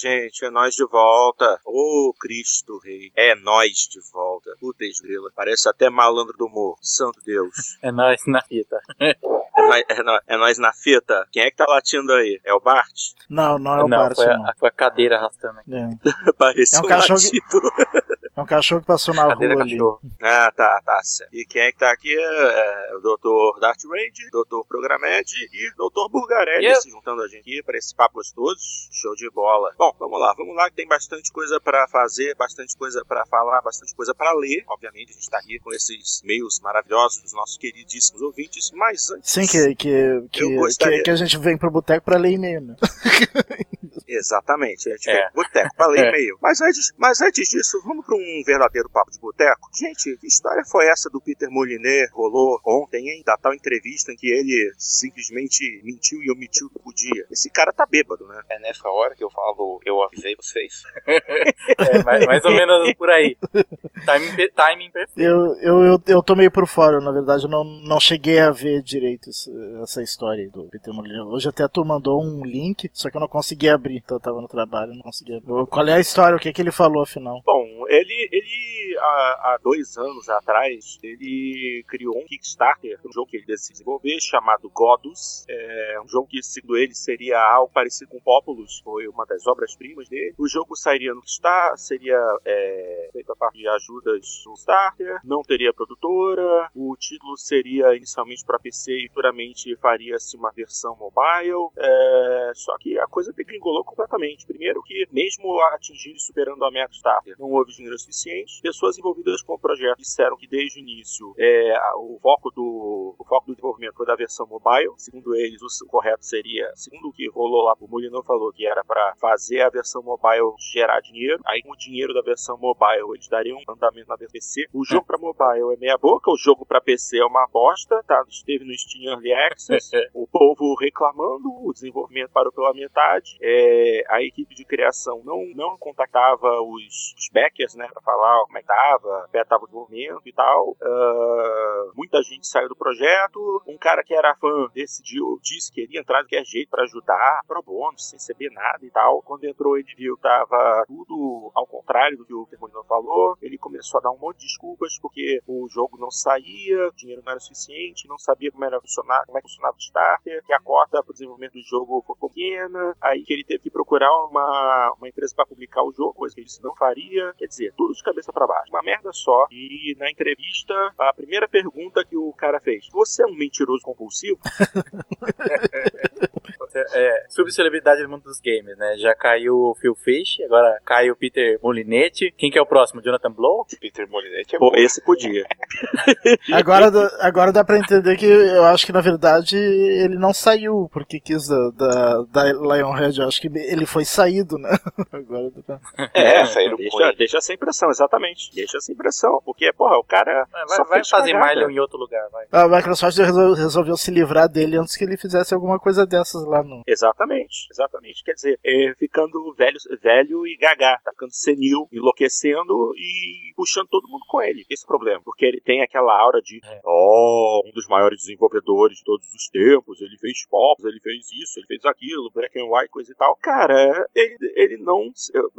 Gente, é nós de volta. Ô, oh, Cristo Rei, é nós de volta. Putz, grila, parece até malandro do humor. Santo Deus. é nós na fita. é, nós, é, nós, é nós na fita? Quem é que tá latindo aí? É o Bart? Não, não é o não, Bart. Foi não. A, foi a cadeira arrastando. É. Parece é um, um cachorro. É um cachorro que passou na Cadeira rua cachorro. ali. Ah, tá, tá certo. E quem é que tá aqui é, é o Dr. Dart Range, Dr. Programed e Dr. Burgarelli yeah. se juntando a gente aqui para esse papo gostoso. Show de bola. Bom, vamos lá, vamos lá que tem bastante coisa para fazer, bastante coisa para falar, bastante coisa para ler. Obviamente, a gente tá aqui com esses meios maravilhosos dos nossos queridíssimos ouvintes, mas antes. Sim, que, que, que, gostaria... que, que, a gente vem pro boteco para ler e-mail, né? Exatamente, a gente é. vem pro boteco para ler é. e-mail. Mas antes, mas antes disso, vamos para um verdadeiro papo de boteco? Gente, que história foi essa do Peter Molyneux? Rolou ontem, hein? Da tal entrevista em que ele simplesmente mentiu e omitiu o que podia. Esse cara tá bêbado, né? É nessa hora que eu falo, eu avisei vocês. é, mais, mais ou menos por aí. Timing, timing perfeito. Eu, eu, eu, eu tô meio por fora, na verdade, eu não, não cheguei a ver direito essa história do Peter Molyneux. Hoje até tu mandou um link, só que eu não consegui abrir, então eu tava no trabalho, não consegui abrir. Qual é a história, o que, é que ele falou afinal? Bom, ele, ele há, há, dois anos atrás, ele criou um Kickstarter, um jogo que ele decidiu desenvolver, chamado Godus. É um jogo que, segundo ele, seria algo parecido com Populus, foi uma das obras-primas dele. O jogo sairia no Kickstarter, seria é, feito a parte de ajudas no Starter, não teria produtora, o título seria inicialmente para PC e futuramente faria-se uma versão mobile. É, só que a coisa degringolou completamente. Primeiro que, mesmo atingindo e superando a meta Starter, não houve dinheiro suficiente. Pessoas envolvidas com o projeto disseram que desde o início é, o, foco do, o foco do desenvolvimento foi da versão mobile. Segundo eles, o correto seria, segundo o que rolou lá, o Molino falou que era para fazer a versão mobile gerar dinheiro. Aí, com o dinheiro da versão mobile, eles dariam um andamento na PC. O jogo para mobile é meia boca, o jogo para PC é uma bosta, tá? Esteve no Steam Early Access, o povo reclamando, o desenvolvimento parou pela metade. É, a equipe de criação não, não contactava os, os backers né, para falar como é que tava, como tava o desenvolvimento e tal. Uh, muita gente saiu do projeto. Um cara que era fã decidiu, disse que queria entrar de qualquer jeito para ajudar, pro bono, sem receber nada e tal. Quando entrou, ele viu tava tudo ao contrário do que o Termonino falou. Ele começou a dar um monte de desculpas porque o jogo não saía, o dinheiro não era suficiente, não sabia como era funcionar, como é que funcionava o starter, que a cota para o desenvolvimento do jogo foi pequena, aí que ele teve que procurar uma, uma empresa para publicar o jogo, coisa que ele não faria. Quer dizer, tudo de cabeça para baixo. Uma merda só. E na entrevista, a primeira pergunta que o cara fez: Você é um mentiroso compulsivo? é, subcelebridade no mundo dos games, né? Já caiu o Phil Fish, agora cai o Peter Molinetti. Quem que é o próximo? Jonathan Blow? Peter Molinetti é Pô, bom. esse podia. agora, agora dá pra entender que eu acho que na verdade ele não saiu porque quis da, da, da Lionhead. Eu acho que ele foi saído, né? Agora pra... É, saíram deixa, deixa essa impressão, exatamente. Deixa essa impressão. Porque, porra, o cara. Vai, vai fazer Milo em outro lugar, vai. A Microsoft resolveu se livrar dele antes que ele fizesse alguma coisa dessas lá no. Exatamente, exatamente. Quer dizer, é, ficando velho, velho e gaga, tá ficando senil, enlouquecendo e puxando todo mundo com ele. Esse é o problema. Porque ele tem aquela aura de, é. oh, um dos maiores desenvolvedores de todos os tempos, ele fez pop, ele fez isso, ele fez aquilo, black and white, coisa e tal. Cara, ele, ele não.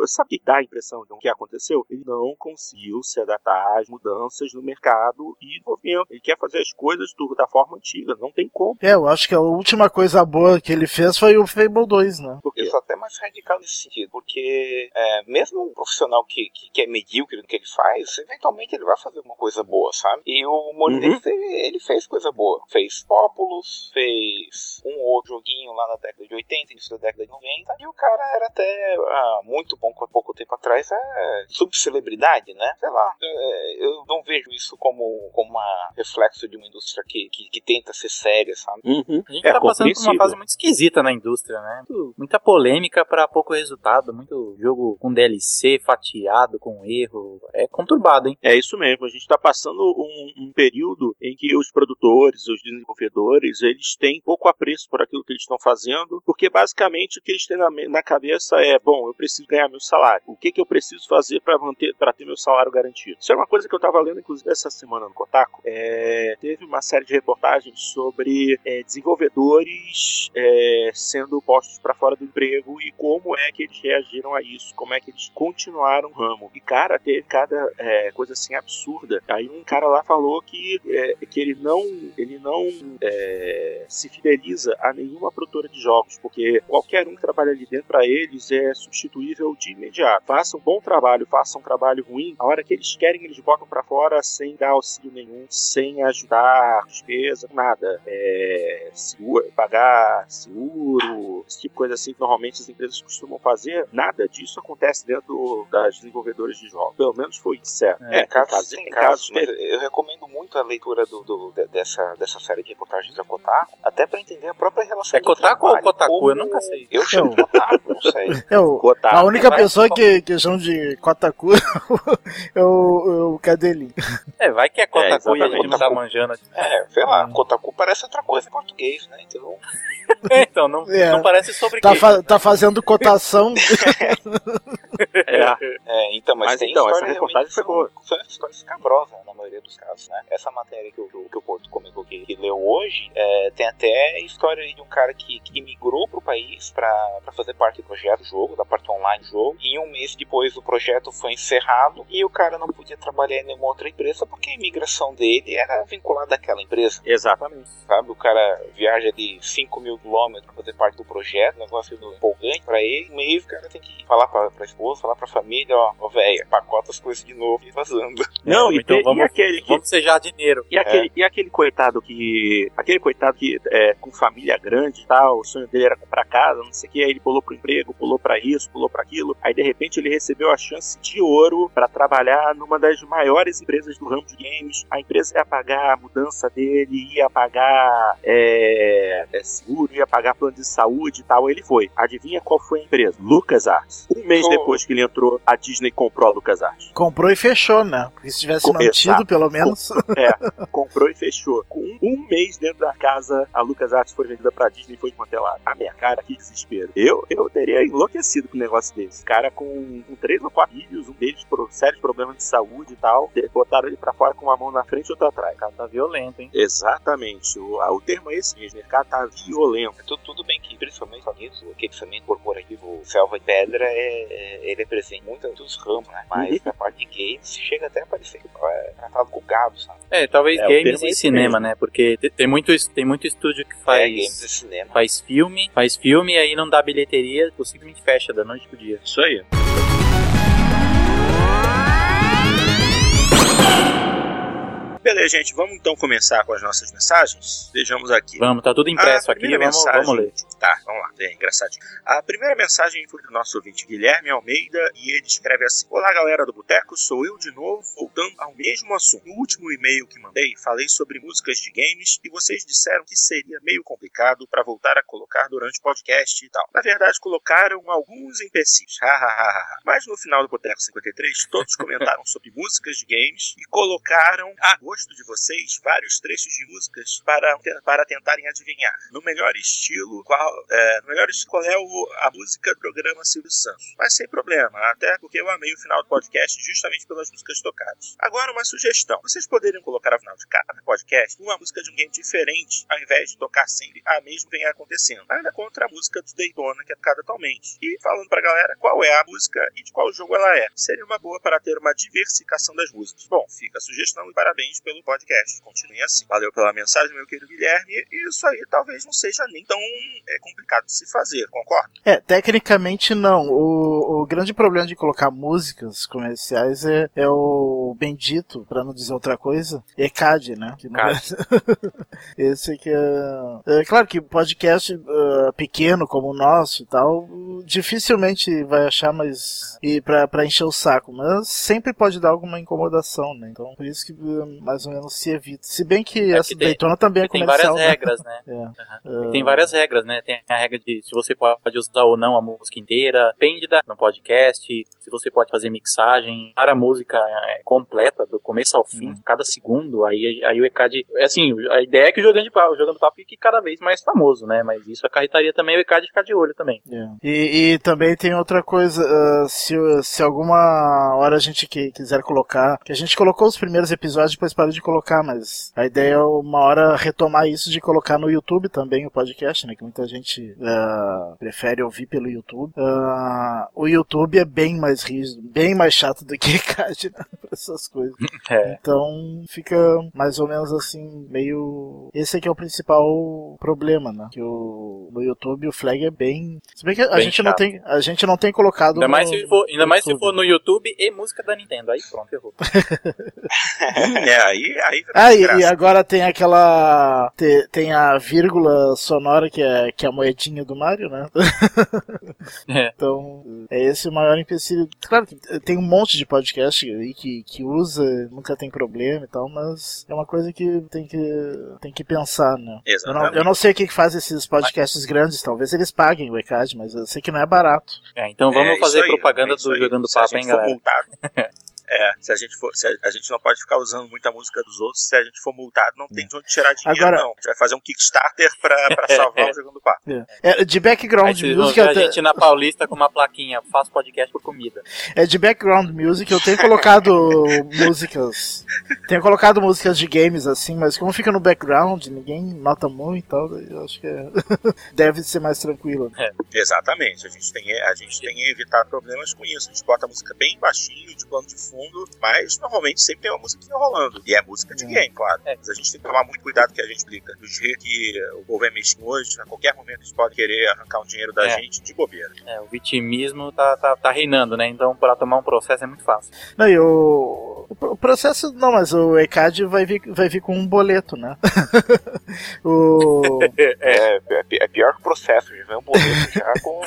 Sabe que dá a impressão do que aconteceu? Ele não conseguiu se adaptar às mudanças no mercado e desenvolvimento. Ele quer fazer as coisas do, da forma antiga, não tem como. É, eu acho que a última coisa boa que ele fez foi o Fable 2, né? Eu sou até mais radical nesse sentido, porque é, mesmo um profissional que, que, que, é medíocre no que ele faz, eventualmente ele vai fazer uma coisa boa, sabe? E o Molinex, uhum. ele, ele, fez coisa boa. Fez Populus, fez um outro joguinho lá na década de 80, início da década de 90, e o cara era até ah, muito bom há pouco tempo atrás, é subcelebridade, né? Sei lá, é, eu não vejo isso como, como uma reflexo de uma indústria que, que, que tenta ser séria, sabe? Uhum. A gente é, tá passando por uma fase muito esquisita na indústria, né? Muita polêmica para pouco resultado, muito jogo com DLC fatiado, com erro. É conturbado, hein? É isso mesmo. A gente está passando um, um, período em que os produtores, os desenvolvedores, eles têm pouco apreço por aquilo que eles estão fazendo, porque basicamente o que eles têm na, cabeça é: bom, eu preciso ganhar meu salário. O que, que eu preciso fazer para manter, para ter meu salário garantido? Isso é uma coisa que eu estava lendo, inclusive, essa semana no Kotaku. É, teve uma série de reportagens sobre é, desenvolvedores é, sendo postos para fora do emprego e como é que eles reagiram a isso, como é que eles continuaram o ramo. E cara, teve cada é, coisa assim absurda. Aí um cara lá falou que, é, que ele não, ele não é, se fideliza a nenhuma produtora de jogos, porque qualquer um que trabalha ali dentro para eles é substituível de imediato. Façam um bom trabalho, façam um trabalho ruim, a hora que eles querem eles botam para fora sem dar auxílio nenhum, sem ajudar despesa, nada. É, seguro, pagar seguro, esse tipo de coisa assim que normalmente as empresas costumam fazer, nada disso acontece dentro das desenvolvedoras de jogos. Pelo menos foi certo. É, é casos, tem casos, eu recomendo muito a leitura do, do, dessa, dessa série de reportagens da Kotaku, até para entender a própria relação É Kotaku ou Kotaku? Como... Eu nunca sei. Eu chamo Kotaku, não sei. Eu, Kotaku. A única pessoa que, que chama de Kotaku é o, o Cadelinho. É, vai que é Kotaku é, e a gente tá manjando. É, sei lá, hum. Kotaku parece outra coisa em português, né? Então... então, não, é. não parece sobre tá, fa tá fazendo cotação. é. é. então, mas, mas tem então, essa reportagem foi boa. São histórias escabrosas, na maioria dos casos, né? Essa matéria que o, que o Porto comentou que, que leu hoje, é, tem até história de um cara que, que migrou pro país para fazer parte do projeto do jogo, da parte online do jogo, e um mês depois o projeto foi encerrado e o cara não podia trabalhar em nenhuma outra empresa porque a imigração dele era vinculada àquela empresa. Exatamente. Sabe, o cara viaja de 5 mil quilômetros para fazer parte do projeto, negócio empolgante para ele, um mês o cara tem que falar pra, pra esposa, falar pra família, ó, ó velho, pacota as coisas de novo e vazando. Não, é, então e, vamos, e aquele que, vamos sejar dinheiro. E aquele, é. e aquele coitado que. Aquele coitado que é, com família grande e tal, o sonho dele era comprar casa, não sei o que, aí ele pulou pro emprego, pulou para isso, pulou para aquilo. Aí de repente ele recebeu a chance de ouro para trabalhar numa das maiores empresas do ramo de games. A empresa ia pagar a mudança dele, ia pagar é, é, seguro, ia pagar plano de saúde e tal. Ele foi. Adivinha qual foi a empresa? LucasArts. Um mês oh. depois que ele entrou, a Disney comprou a LucasArts. Comprou e fechou, né? Porque se tivesse Com, mantido, exato. pelo menos. Com, é, comprou e fechou. Com um, um, mês dentro da casa, a LucasArts foi vendida pra Disney e foi desmantelada. A minha cara, que desespero. Eu, eu teria enlouquecido com um negócio desse. Cara com, com três ou quatro filhos, um deles por sérios problemas de saúde e tal, botaram ele pra fora com uma mão na frente e outra atrás. O cara tá violento, hein? Exatamente. O, o termo é esse mesmo. O cara tá violento. Tudo, tudo bem que, principalmente o equipamento corporativo Selva e Pedra é, é, ele é presente muito em todos os ramos, né? Mas uhum. na parte de games chega até a parecer é, tratado com gado, sabe? É, talvez é, games e cinema, mesmo. né? Porque tem muito, tem muito estúdio que faz. É, games e cinema. Faz filme, faz filme e aí não dá bilheteria, possivelmente fecha da noite pro dia. Isso aí. Beleza, gente, vamos então começar com as nossas mensagens? Vejamos aqui. Vamos, tá tudo impresso aqui, vamos, vamos ler. Tá, vamos lá, é engraçadinho. A primeira mensagem foi do nosso ouvinte Guilherme Almeida e ele escreve assim: Olá, galera do Boteco, sou eu de novo, voltando ao mesmo assunto. No último e-mail que mandei, falei sobre músicas de games e vocês disseram que seria meio complicado para voltar a colocar durante o podcast e tal. Na verdade, colocaram alguns empecilhos, mas no final do Boteco 53, todos comentaram sobre músicas de games e colocaram a gosto de vocês vários trechos de músicas para, para tentarem adivinhar. No melhor estilo, qual, é, melhor é o, a música do programa Silvio Santos. Mas sem problema, até porque eu amei o final do podcast justamente pelas músicas tocadas. Agora, uma sugestão. Vocês poderiam colocar ao final de cada podcast uma música de um game diferente, ao invés de tocar sempre a mesma vem acontecendo. Ainda contra a música do Daytona, que é tocada atualmente. E falando pra galera qual é a música e de qual jogo ela é. Seria uma boa para ter uma diversificação das músicas. Bom, fica a sugestão e parabéns pelo podcast. Continue assim. Valeu pela mensagem, meu querido Guilherme. E isso aí talvez não seja nem tão é, complicado de se fazer, concorda? É, tecnicamente não. O, o grande problema de colocar músicas comerciais é, é o bendito, para não dizer outra coisa, ECAD, né? Que é... Esse que é... é. Claro que podcast uh, pequeno como o nosso e tal, dificilmente vai achar, mas. E pra, pra encher o saco. Mas sempre pode dar alguma incomodação, né? Então, por isso que eh, mais ou menos se evita. Se bem que É essa que tem- Daytona também é Tem comercial. várias né? regras, né? É. Uhum. Ah, Tem várias regras, né? Tem a regra de se você pode usar ou não a música inteira, depende da no podcast, se você pode fazer mixagem, para a música é, completa, do começo ao fim, cada segundo, aí, aí o ECAD. Assim, a ideia é que o jogando de papo, o jogando papo fique cada vez mais famoso, né? Mas isso acarretaria também o ECAD ficar de olho também. É. E, e também tem outra coisa, ah, se, se alguma hora a gente que, quiser colocar, que a gente colocou os primeiros episódios, depois parou de colocar, mas a ideia é uma hora retomar isso de colocar no YouTube também o podcast, né? Que muita gente ah, prefere ouvir pelo YouTube. Ah, o YouTube é bem mais rígido, bem mais chato do que CAD né, pra essas coisas. É. Então fica mais ou menos assim, meio. Esse aqui é o principal problema, né? Que o... no YouTube o flag é bem. Se bem que a Bem gente não tem. A gente não tem colocado. Ainda no- mais, se for, ainda mais se for no YouTube e música da Nintendo. Aí pronto, errou. É, aí, aí Ah, e, e agora tem aquela. te- tem a vírgula sonora que é, que é a moedinha do Mario, né? É. Então, é esse o maior empecilho. Claro que tem um monte de podcast aí que, que usa, nunca tem problema e tal, mas é uma coisa que tem que, tem que pensar, né? Eu não, Exatamente. eu não sei o que faz esses podcasts grandes, talvez eles paguem o ECAD, mas eu sei que não é barato. É, então vamos É, fazer aí, propaganda é do aí. Jogando Papo, hein, galera? é, se a gente for, se a, a gente não pode ficar usando muita música dos outros, se a gente for multado, não tem de onde tirar dinheiro, Agora- não. A gente vai fazer um Kickstarter pra, pra salvar o Jogando Papo. É, de Aí background vão music, a te- gente na Paulista com uma plaquinha, faço podcast por comida. é de background music, eu tenho colocado músicas. Tenho colocado músicas de games assim, mas como fica no background, ninguém nota muito e tal, eu acho que é- deve ser mais tranquilo. Exatamente. A gente tem, a gente tem que evitar problemas com isso. A gente bota a música bem baixinho, de plano de fundo, mas normalmente sempre tem uma musiquinha rolando. E é música de game, claro. É. Mas a gente tem que tomar muito cuidado que a gente explica. Do jeito que o povo é mesquinho hoje, a qualquer momento eles podem querer arrancar um dinheiro da É. gente de bobeira. É, o vitimismo tá, tá, tá reinando, né? Então, para tomar um processo é muito fácil. Não, e o, o processo, não, mas o ECAD vai vir, vai vir com um boleto, né? o, É, é, pi- é pior que o processo, já vem um boleto já com,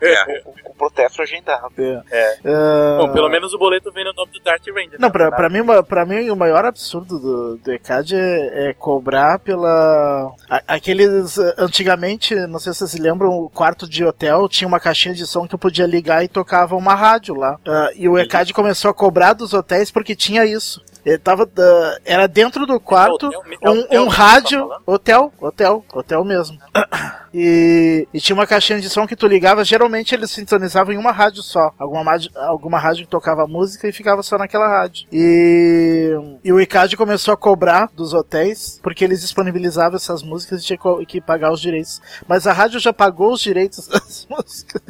É. com, com o processo agendado. é, ah, Bom, pelo menos o boleto vem no nome do Darth Ranger. Não, né? pra, pra, mim, pra mim o maior absurdo do, do ECAD é, é cobrar pela. a- aqueles. eh, Antigamente, não sei se vocês se lembram, o quarto de hotel tinha uma caixinha de som que eu podia ligar e tocava uma rádio lá. Ah, e o ECAD começou a cobrar dos hotéis porque tinha isso. Ele tava, ah, era dentro do quarto Hotel- um, hotel um que você rádio. tá hotel, hotel, hotel mesmo. E, e tinha uma caixinha de som que tu ligava, geralmente eles sintonizavam em uma rádio só. Alguma, rádio- alguma rádio que tocava música e ficava só naquela rádio. E, e o ICAD começou a cobrar dos hotéis, porque eles disponibilizavam essas músicas e tinha que pagar os direitos. Mas a rádio já pagou os direitos das músicas.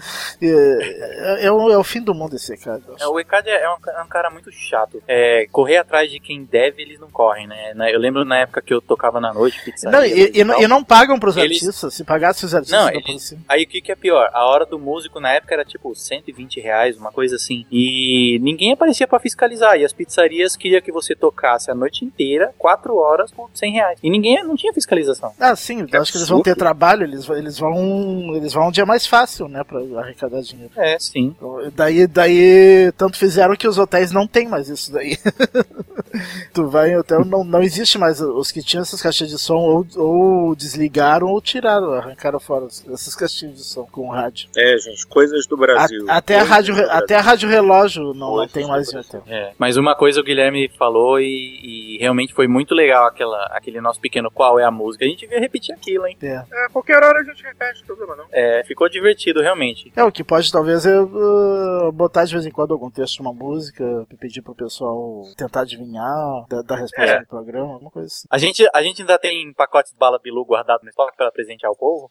E, é, é o, é o fim do mundo esse ICAD. É, o ECAD é um, ca- é um cara muito chato. É, correr atrás de quem deve, eles não correm, né? Eu lembro na época que eu tocava na noite, pizzaria. Não, e, e não- tal. e não pagam pros Eles- artistas. Se pagasse os artistas, Não, você. Aí o que, que é pior? A hora do músico na época era tipo 120 reais, uma coisa assim. E ninguém aparecia pra fiscalizar. E as pizzarias queriam que você tocasse a noite inteira, 4 horas por 100 reais. E ninguém não tinha fiscalização. Ah, sim, eu acho que eles vão ter trabalho, eles, vão- eles vão. Eles vão um dia mais fácil, né, pra arrecadar dinheiro. É, sim. Então, Daí, daí, tanto fizeram que os hotéis não tem mais isso daí. tu vai em hotel, não, não existe mais. Os que tinham essas caixinhas de som ou, ou desligaram ou tiraram, arrancaram fora essas caixinhas de som com rádio. É, gente, coisas do A- Brasil. até, a rádio, do Brasil. até a rádio relógio não, não Coisas tem do mais hotel. É. Mas uma coisa o Guilherme falou e, e realmente foi muito legal aquela, aquele nosso pequeno qual é a música. A gente devia repetir aquilo, hein? É. É, qualquer hora a gente repete, problema não. É, ficou divertido, realmente. É, o que pode talvez é uh, botar de vez em quando algum texto de uma música, pedir pro pessoal tentar adivinhar, dar, dar resposta É. no programa, alguma coisa assim. A gente, a gente ainda tem pacotes de bala Bilu guardado no estoque para presentear o povo?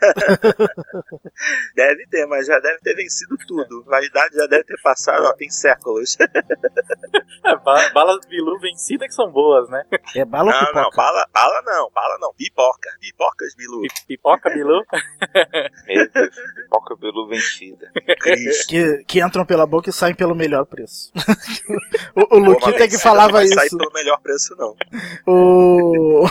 Deve ter, mas já deve ter vencido tudo. Validade já deve ter passado, ó, tem séculos. É, ba- balas Bilu vencidas que são boas, né? É bala ou Não, pipoca? não, bala, bala não, bala não, pipoca. Pipocas, Bilu. Pi- Pipoca Bilu. Meu Deus, pipoca pelo vencida. que, que entram pela boca e saem pelo melhor preço. o, o Luquita que falava não isso. sair pelo melhor preço, não. O,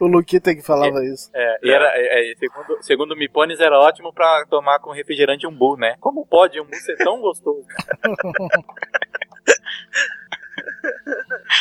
o Luquita que falava isso. É, e era, é, é, segundo, segundo o Mipones, era ótimo pra tomar com refrigerante umbu, né? Como pode umbu ser tão gostoso?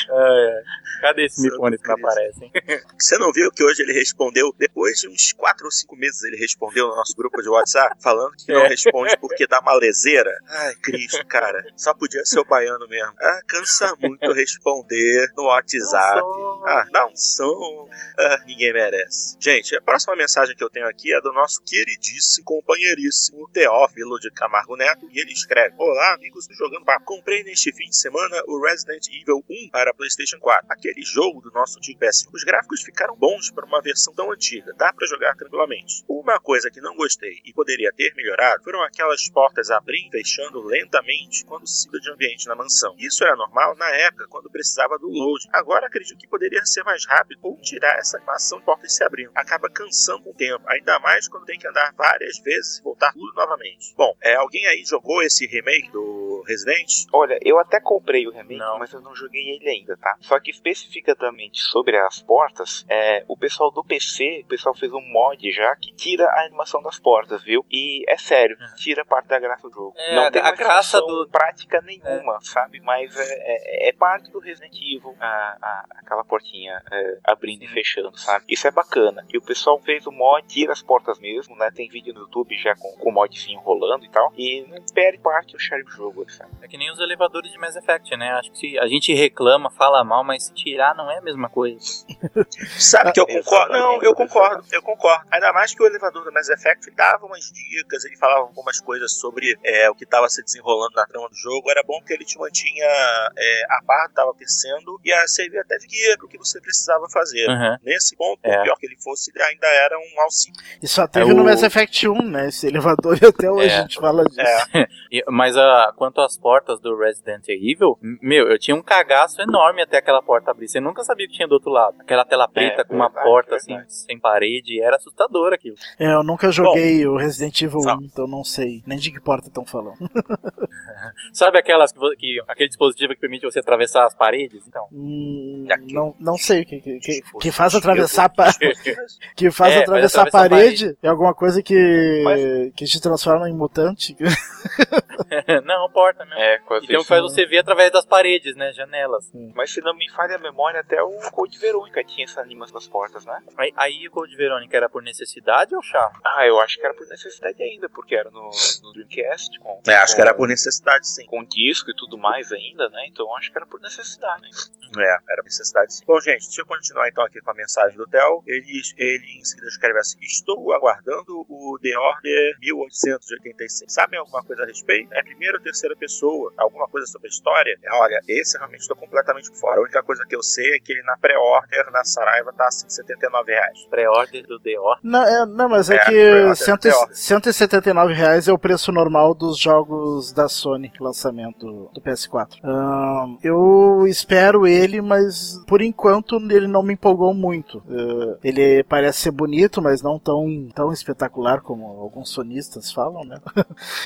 É, é. Cadê esse Mipones que não aparece, hein? Você não viu que hoje ele respondeu, depois de uns 4 ou 5 meses, ele respondeu no nosso grupo de WhatsApp, falando que não É. responde porque dá malezeira? Ai, Cristo, cara, só podia ser o baiano mesmo. Ah, cansa muito responder no WhatsApp. Ah, dá um som. Ah, ninguém merece. Gente, a próxima mensagem que eu tenho aqui é do nosso queridíssimo, companheiríssimo Teófilo de Camargo Neto. E ele escreve: Olá, amigos do Jogando Papo. Comprei neste fim de semana o Resident Evil 1 para PlayStation 4. Aquele jogo do nosso antigo PS5. Os gráficos ficaram bons para uma versão tão antiga. Dá para jogar tranquilamente. Uma coisa que não gostei e poderia ter melhorado foram aquelas portas abrindo e fechando lentamente quando se de ambiente na mansão. Isso era normal na época, quando precisava do load. Agora acredito que poderia ser mais rápido ou tirar essa animação de portas se abrindo. Acaba cansando com o tempo, ainda mais quando tem que andar várias vezes e voltar tudo novamente. Bom, é, alguém aí jogou esse remake do Resident? Olha, eu até comprei o remake, Não. mas eu não joguei ele ainda, tá? Só que especificamente sobre as portas, é, o pessoal do PC, o pessoal fez um mod já que tira a animação das portas, viu? E é sério, Uhum. tira parte da graça do jogo. É, não tem a graça do- prática nenhuma, sabe? Mas é, é- é parte do Resident Evil, a- a- aquela portinha é, abrindo e fechando, sabe? Isso é bacana. E o pessoal fez o mod, tira as portas mesmo, né? Tem vídeo no YouTube já com, com o modzinho rolando e tal. E não perde parte o charme do jogo, sabe? É que nem os elevadores de Mass Effect, né? Acho que se a gente reclama, fala mal, mas tirar não é a mesma coisa. Sabe que eu concordo? Não, eu concordo, eu concordo. Ainda mais que o elevador do Mass Effect dava umas dicas, ele falava algumas coisas sobre é, o que estava se desenrolando na trama do jogo. Era bom que ele te mantinha é, a barra estava aquecendo e a servia até de guia para o que você precisava fazer. Uhum. Nesse ponto, É. pior que ele fosse, ele ainda era um auxílio. E só teve É no o- Mass Effect 1, né? Esse elevador e até hoje É. a gente fala disso. É, Mas a, quanto às portas do Resident Evil, meu, eu tinha um cagaço enorme até aquela porta abrir. Você nunca sabia o que tinha do outro lado. Aquela tela preta É, com uma verdade, porta verdade. assim, sem parede, era assustador aquilo. É, eu nunca joguei o Resident Evil Fala. 1, então não sei nem de que porta estão falando. Sabe aquelas que, que aquele dispositivo que permite você atravessar as paredes? Então. Hum, não, não sei o que, que, que, que faz atravessar a pa- que faz É, atravessar a atravessar a parede. É alguma coisa que, Mas- que te transforma em mutante. não, porta mesmo. É, quase Então isso. faz você ver através das paredes, né? Janelas. Mas se não me falha a memória, até o Code Verônica tinha essa animação das portas, né? Aí, aí o Code Verônica era por necessidade ou charme? Ah, eu acho que era por necessidade ainda, porque era no, no Dreamcast. Com, é, acho com- que era por necessidade, sim. Com disco e tudo mais ainda, né? Então eu acho que era por necessidade. É, era necessidade sim. Bom, gente, deixa eu continuar então aqui com a mensagem do Theo. Ele, ele em seguida escreve assim: Estou aguardando o The Order 1886. Sabem alguma coisa a respeito? É primeira ou terceira pessoa? Alguma coisa sobre a história? É, olha, esse realmente estou completamente por fora. A única coisa que eu sei é que ele na pré-order na Saraiva tá assim, 79 reais. Pré-order do The Order. Não, é, não mas é, É, que pior, cento, pior. 179 reais é o preço normal dos jogos da Sony, lançamento do PS4. Ahn, eu espero ele, mas por enquanto ele não me empolgou muito. Ah, ele parece ser bonito, mas não tão, tão espetacular como alguns sonistas falam, né?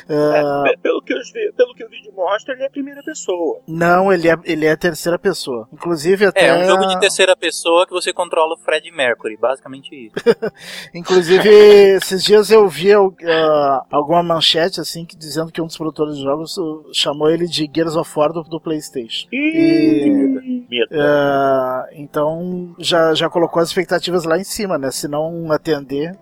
Ah, É, pe- pelo, que eu vi, pelo que o vídeo mostra, ele é primeira pessoa. não, ele é, ele é terceira pessoa. Inclusive até... É, um jogo de terceira pessoa que você controla o Fred Mercury, basicamente isso. Inclusive, esses dias eu vi ah, alguma manchete assim que dizendo que um dos produtores de jogos uh, chamou ele de Gears of War do, do PlayStation. E, Medo. ah, então já, já colocou as expectativas lá em cima, né? Se não atender.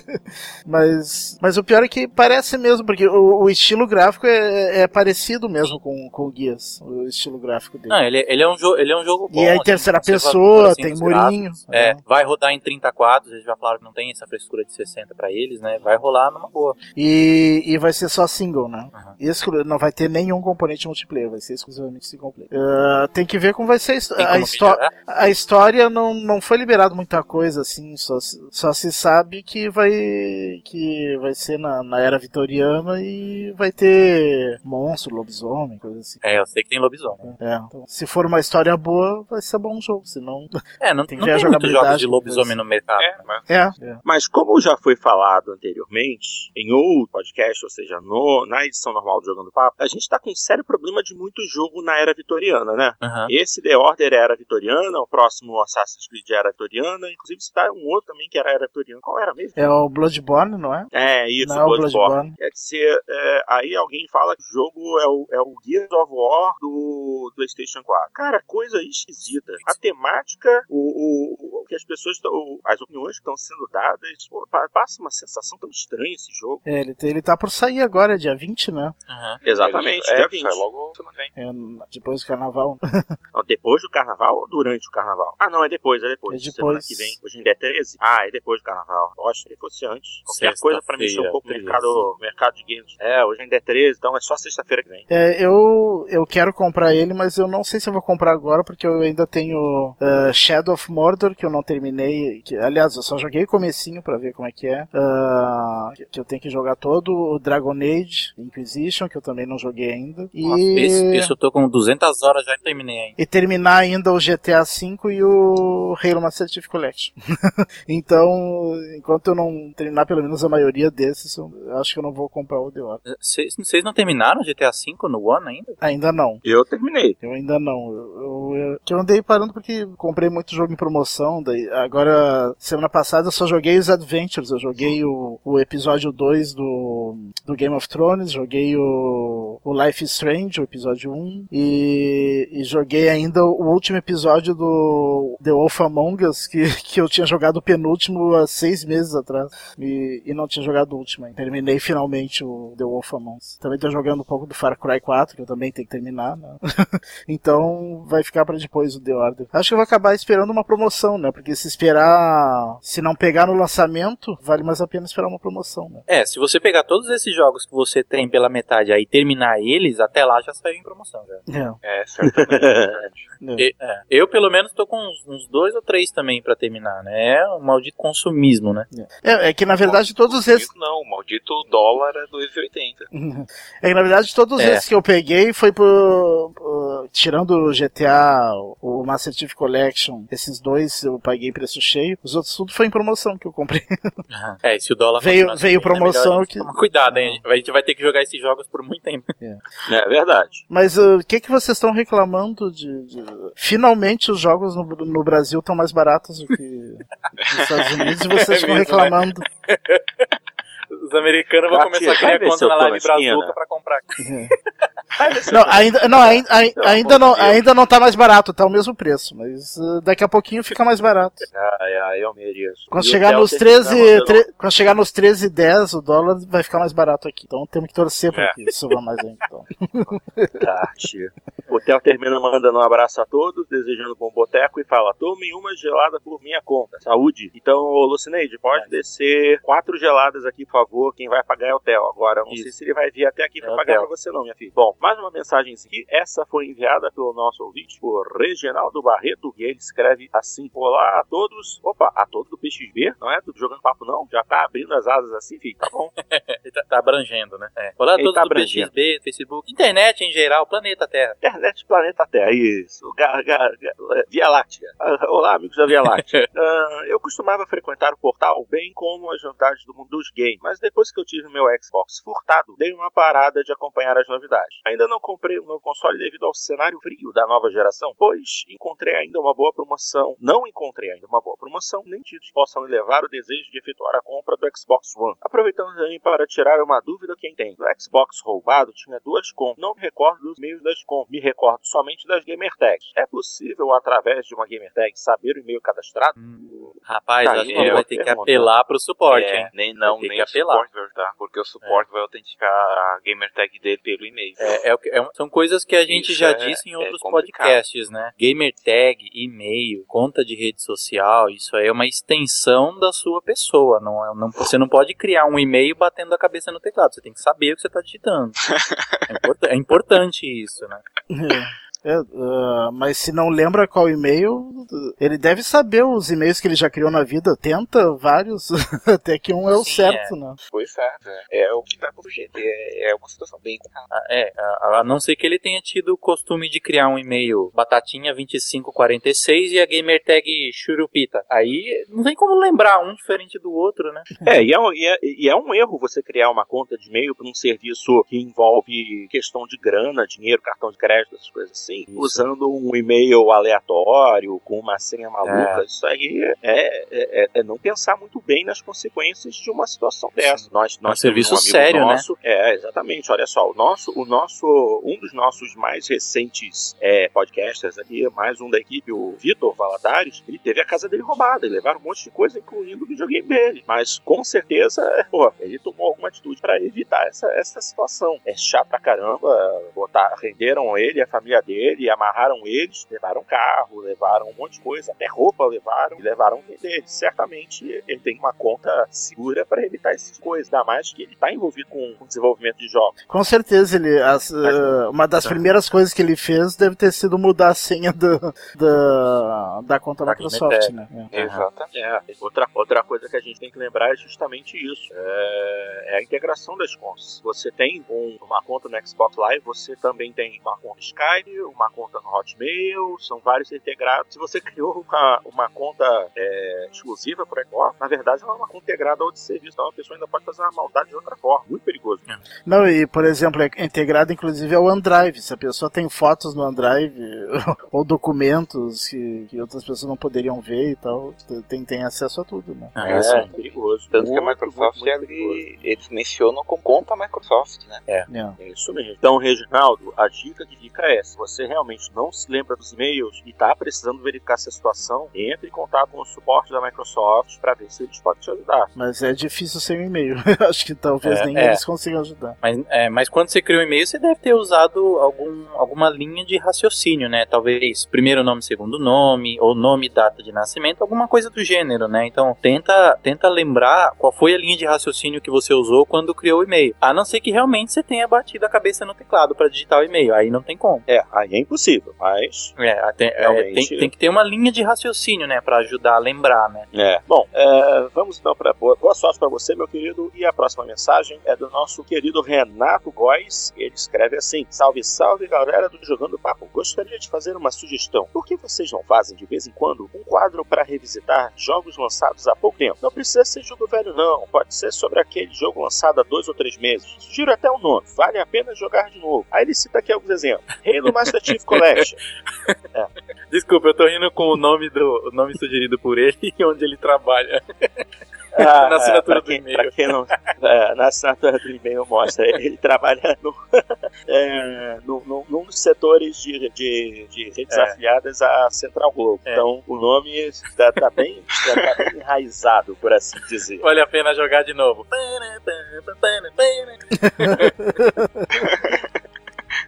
mas, mas o pior é que parece mesmo, porque o, o estilo gráfico é, é parecido mesmo com, com o Guias, o estilo gráfico dele. Não, ele, ele, é, um jo ele é um jogo bom. e é em assim, terceira pessoa, assim, tem murinho. É, né? vai rodar em 30 quadros, eles já falaram que não tem essa frescura de 60 pra eles, né? Vai rolar numa boa. E, e vai ser só single, né? Aham. Exclu- não vai ter nenhum componente multiplayer, vai ser exclusivamente single player. Ah, tem que ver como vai ser a, a como histó- melhorar? a história. Não, não foi liberado muita coisa, assim, só, se- só se sabe que vai que vai ser na, na era vitoriana e vai ter ter monstro, lobisomem, coisa assim. É, eu sei que tem lobisomem. É, então, se for uma história boa, vai ser bom jogo, senão... É, não Tem tem, que muitos jogos de lobisomem no mercado. É, mas É, é. Mas como já foi falado anteriormente, em outro podcast, ou seja, no, na edição normal do Jogando Papo, a gente tá com um sério problema de muito jogo na era vitoriana, né? Aham. Esse The Order era vitoriana, o próximo Assassin's Creed era vitoriana, inclusive está um outro também que era era vitoriana. Qual era mesmo? É o Bloodborne, não é? É, isso, Não é o Bloodborne. Bloodborne. Quer dizer, é, aí alguém fala que o jogo é o, é o Gears of War do PlayStation 4. Cara, coisa esquisita. A temática, o, o, o que as pessoas estão. As opiniões que estão sendo dadas, pô, pa- passa uma sensação tão estranha esse jogo. É, ele, ele tá por sair agora, dia 20, né? Aham. Exatamente, é, dia 20. sai logo semana que vem. É, depois do carnaval. Não, depois do carnaval ou durante o carnaval? Ah, não, é depois, é depois. É Semana depois. que vem. Hoje ainda é 13? Ah, é depois do carnaval. Gosto que fosse antes. Qualquer coisa pra mexer um pouco no Sexta-feira, mercado, mercado de games. É, hoje ainda é 13, então é só sexta-feira que vem. É, eu, eu quero comprar ele, mas eu não sei se eu vou comprar agora, porque eu ainda tenho uh, Shadow of Mordor, que eu não terminei. Que, aliás, eu só joguei o comecinho pra ver como é que é. Uh, que, que eu tenho que jogar todo. O Dragon Age Inquisition, que eu também não joguei ainda. E, Esse, esse eu tô com 200 horas, já terminei ainda. e terminar ainda o GTA V e o Halo Master Chief Collection. então, enquanto eu não terminar pelo menos a maioria desses, eu acho que eu não vou comprar o The Order. Vocês vocês não terminaram GTA V no One ainda? Ainda não. Eu terminei. Eu ainda não. Eu, eu, eu- eu andei parando porque comprei muito jogo em promoção. Daí, agora, semana passada eu só joguei os Adventures. Eu joguei o, o episódio 2 do, do Game of Thrones, joguei o, o Life is Strange, o episódio 1, e, e joguei ainda o último episódio do The Wolf Among Us, que, que eu tinha jogado o penúltimo há seis meses atrás. E, e não tinha jogado o último ainda. Terminei finalmente o The Wolf Among Us. Também tô jogando um pouco do Far Cry 4, que eu também tenho que terminar, né? então vai ficar pra depois o The Order. Acho que eu vou acabar esperando uma promoção, né? Porque se esperar, se não pegar no lançamento, vale mais a pena esperar uma promoção, né? É, se você pegar todos esses jogos que você tem pela metade aí e terminar eles, até lá já saiu em promoção, já. É, É, certamente. é. E- é, eu, pelo menos, tô com uns, uns dois ou três também pra terminar, né? É um maldito consumismo, né? É, é que na verdade todos esses. Não, o maldito dólar é 2,80. É que na verdade todos É. esses que eu peguei foi por. por- tirando o GTA, o Master Chief Collection, esses dois eu paguei preço cheio. Os outros tudo foi em promoção que eu comprei. É, e se o dólar Veio- veio é promoção gente que- Cuidado, hein? A gente vai ter que jogar esses jogos por muito tempo. É verdade. Mas uh, o que que vocês estão reclamando de, de- Finalmente os jogos no, no Brasil estão mais baratos do que nos Estados Unidos e vocês É ficam mesmo, né? reclamando. Os americanos vão começar a criar conta na Live. Brazuca pra comprar. Não, ainda não, ainda, ai- Pelo ainda não, ainda não tá mais barato, tá o mesmo preço, mas uh, daqui a pouquinho fica mais barato. Ai, ai, eu mereço. Quando E chegar nos termina 13, mandando- tre- quando chegar nos 13,10 o dólar vai ficar mais barato aqui. Então temos que torcer para É. que suba mais ainda. Então. Tá, tia. O Theo termina mandando um abraço a todos, desejando bom boteco e fala: tomem uma gelada por minha conta. Saúde. Então, Lucineide, pode descer quatro geladas aqui, por favor. Quem vai pagar é o Theo. Agora, não Isso. sei se ele vai vir até aqui É pra o pagar pra você, não, minha filha. Bom, mais uma mensagem aqui. Essa foi enviada pelo nosso ouvinte, por Reginaldo Barreto, e ele escreve assim: Olá a todos. Opa, a todos do PXB, não é? Do Jogando Papo, não? Já tá abrindo as asas assim, filho. Tá bom. Ele tá, tá abrangendo, né? É. Olá a todos tá do abrangendo. PXB, Facebook, internet em geral, planeta Terra. Internet Planeta Terra, isso. Ga- ga- ga- Via Láctea. Ah, olá, amigos da Via Láctea. Ah, eu costumava frequentar o portal bem como as novidades do mundo dos games, mas depois que eu tive meu Xbox furtado, dei uma parada de acompanhar as novidades. Ainda não comprei o meu console devido ao cenário frio da nova geração, pois encontrei ainda uma boa promoção. Não encontrei ainda uma boa promoção, nem títulos possam levar o desejo de efetuar a compra do Xbox One. Aproveitando também para tirar uma dúvida quem tem. O Xbox roubado tinha duas com. Não me recordo dos meios das com. Me recordo somente das gamer tags. É possível, através de uma gamer tag, saber o e-mail cadastrado? Rapaz, Tá acho que ele vai ter que apelar pro suporte, É, hein? nem não, nem que o apelar. suporte vai ajudar, porque o suporte vai autenticar a gamer tag dele pelo e-mail. É, é é são coisas que a gente Isso já é- disse em é outros podcasts, né? Gamer tag, e-mail, conta de rede social, isso aí é uma extensão da sua pessoa. Não, é- não, você não pode criar um e-mail batendo a cabeça no teclado. Você tem que saber o que você está digitando. É, importa- é importante isso, né? É, uh, mas se não lembra qual e-mail, ele deve saber os e-mails que ele já criou na vida. Tenta vários, até que um é o Sim, certo, é. né? Pois é, é, é o que tá pro jeito. É, é uma situação bem. Ah, é, a, a, não ser que ele tenha tido o costume de criar um e-mail batatinha2546 e a gamer tag churupita. Aí não tem como lembrar um diferente do outro, né? É, e é, e é, e é um erro você criar uma conta de e-mail para um serviço que envolve questão de grana, dinheiro, cartão de crédito, essas coisas assim, Isso. usando um e-mail aleatório, com uma senha maluca. É. Isso aí é, é, é, não pensar muito bem nas consequências de uma situação dessa. Nós, nós é um serviço um sério, né? nosso, né? É, exatamente. Olha só, o nosso, o nosso, um dos nossos mais recentes é, podcasters aqui, mais um da equipe, o Vitor Valadares, ele teve a casa dele roubada, e levaram um monte de coisa, incluindo o videogame dele. Mas com certeza, pô, ele tomou alguma atitude para evitar essa, essa situação. É chato pra caramba, botar, renderam ele, a família dele, amarraram eles, levaram carro, levaram um monte de coisa, até roupa levaram e levaram dele. Certamente ele tem uma conta segura para evitar essas coisas, ainda mais que ele está envolvido com o desenvolvimento de jogos. Com certeza, ele, as, uh, uma das primeiras coisas que ele fez deve ter sido mudar a senha do, do da conta da Microsoft, né? É. Exatamente. É. Outra, outra coisa que a gente tem que lembrar é justamente isso. É, é a integração das contas. Você tem um, uma conta no Xbox Live, você também tem uma conta Skype, uma conta no Hotmail, são vários integrados. Se você criou uma, uma conta é, exclusiva para Xbox, na verdade ela é uma conta integrada ao outro serviço, então a pessoa ainda pode fazer uma maldade de outra forma. Muito perigoso. É. Não, e por exemplo, é integrado inclusive ao OneDrive. Se a pessoa tem fotos no OneDrive ou documentos que, que outras pessoas não poderiam ver e tal, tem, tem acesso a tudo, né? É, é perigoso. Tanto muito, que a Microsoft muito, muito ele, eles mencionam com conta Microsoft, né? É. é. isso mesmo. Então, Reginaldo, a dica que fica é: se você realmente não se lembra dos e-mails e está precisando verificar essa situação, entre em contato com o suporte da Microsoft para ver se eles podem te ajudar. Mas é difícil sem e-mail. Acho que talvez é, nem é. eles consigam ajudar. Mas, é, mas quando você cria um e-mail, você deve ter usado algum, alguma linha de raciocínio, né? Talvez primeiro nome, segundo nome, ou nome e data de nascimento, alguma coisa do gênero, né? Então tenta, tenta lembrar qual foi a linha de raciocínio que você usou quando criou o e-mail. A não ser que realmente você tenha batido a cabeça no teclado para digitar o e-mail. Aí não tem como. É, aí é impossível, mas. É, tem, é, tem, tem, que ter uma linha de raciocínio, né? Para ajudar a lembrar, né? É. Bom, é, vamos então para boa, boa sorte para você, meu querido. E a próxima mensagem é do nosso querido Renato Góes. Ele escreve assim: Salve, salve, galera do Jogando Papo. Gostaria de fazer uma sugestão. Por que vocês não fazem de vez em quando um quadro para revisitar jogos lançados há pouco tempo? Não precisa ser jogo velho, não. Pode ser sobre aquele jogo lançado há dois ou três meses. Sugiro até o nome. Vale a pena jogar de novo. Aí ele cita aqui alguns exemplos: Halo Master Chief Collection. É. Desculpa, eu tô rindo com o nome do o nome sugerido por ele e onde ele trabalha. Ah, na assinatura é, quem, do e-mail. Não, é, na assinatura do e-mail mostra. Ele trabalha no, é, no, no, num dos setores de, de, de redes é. afiliadas à Central Globo. É. Então o nome está tá bem, tá bem enraizado, por assim dizer. Vale a pena jogar de novo.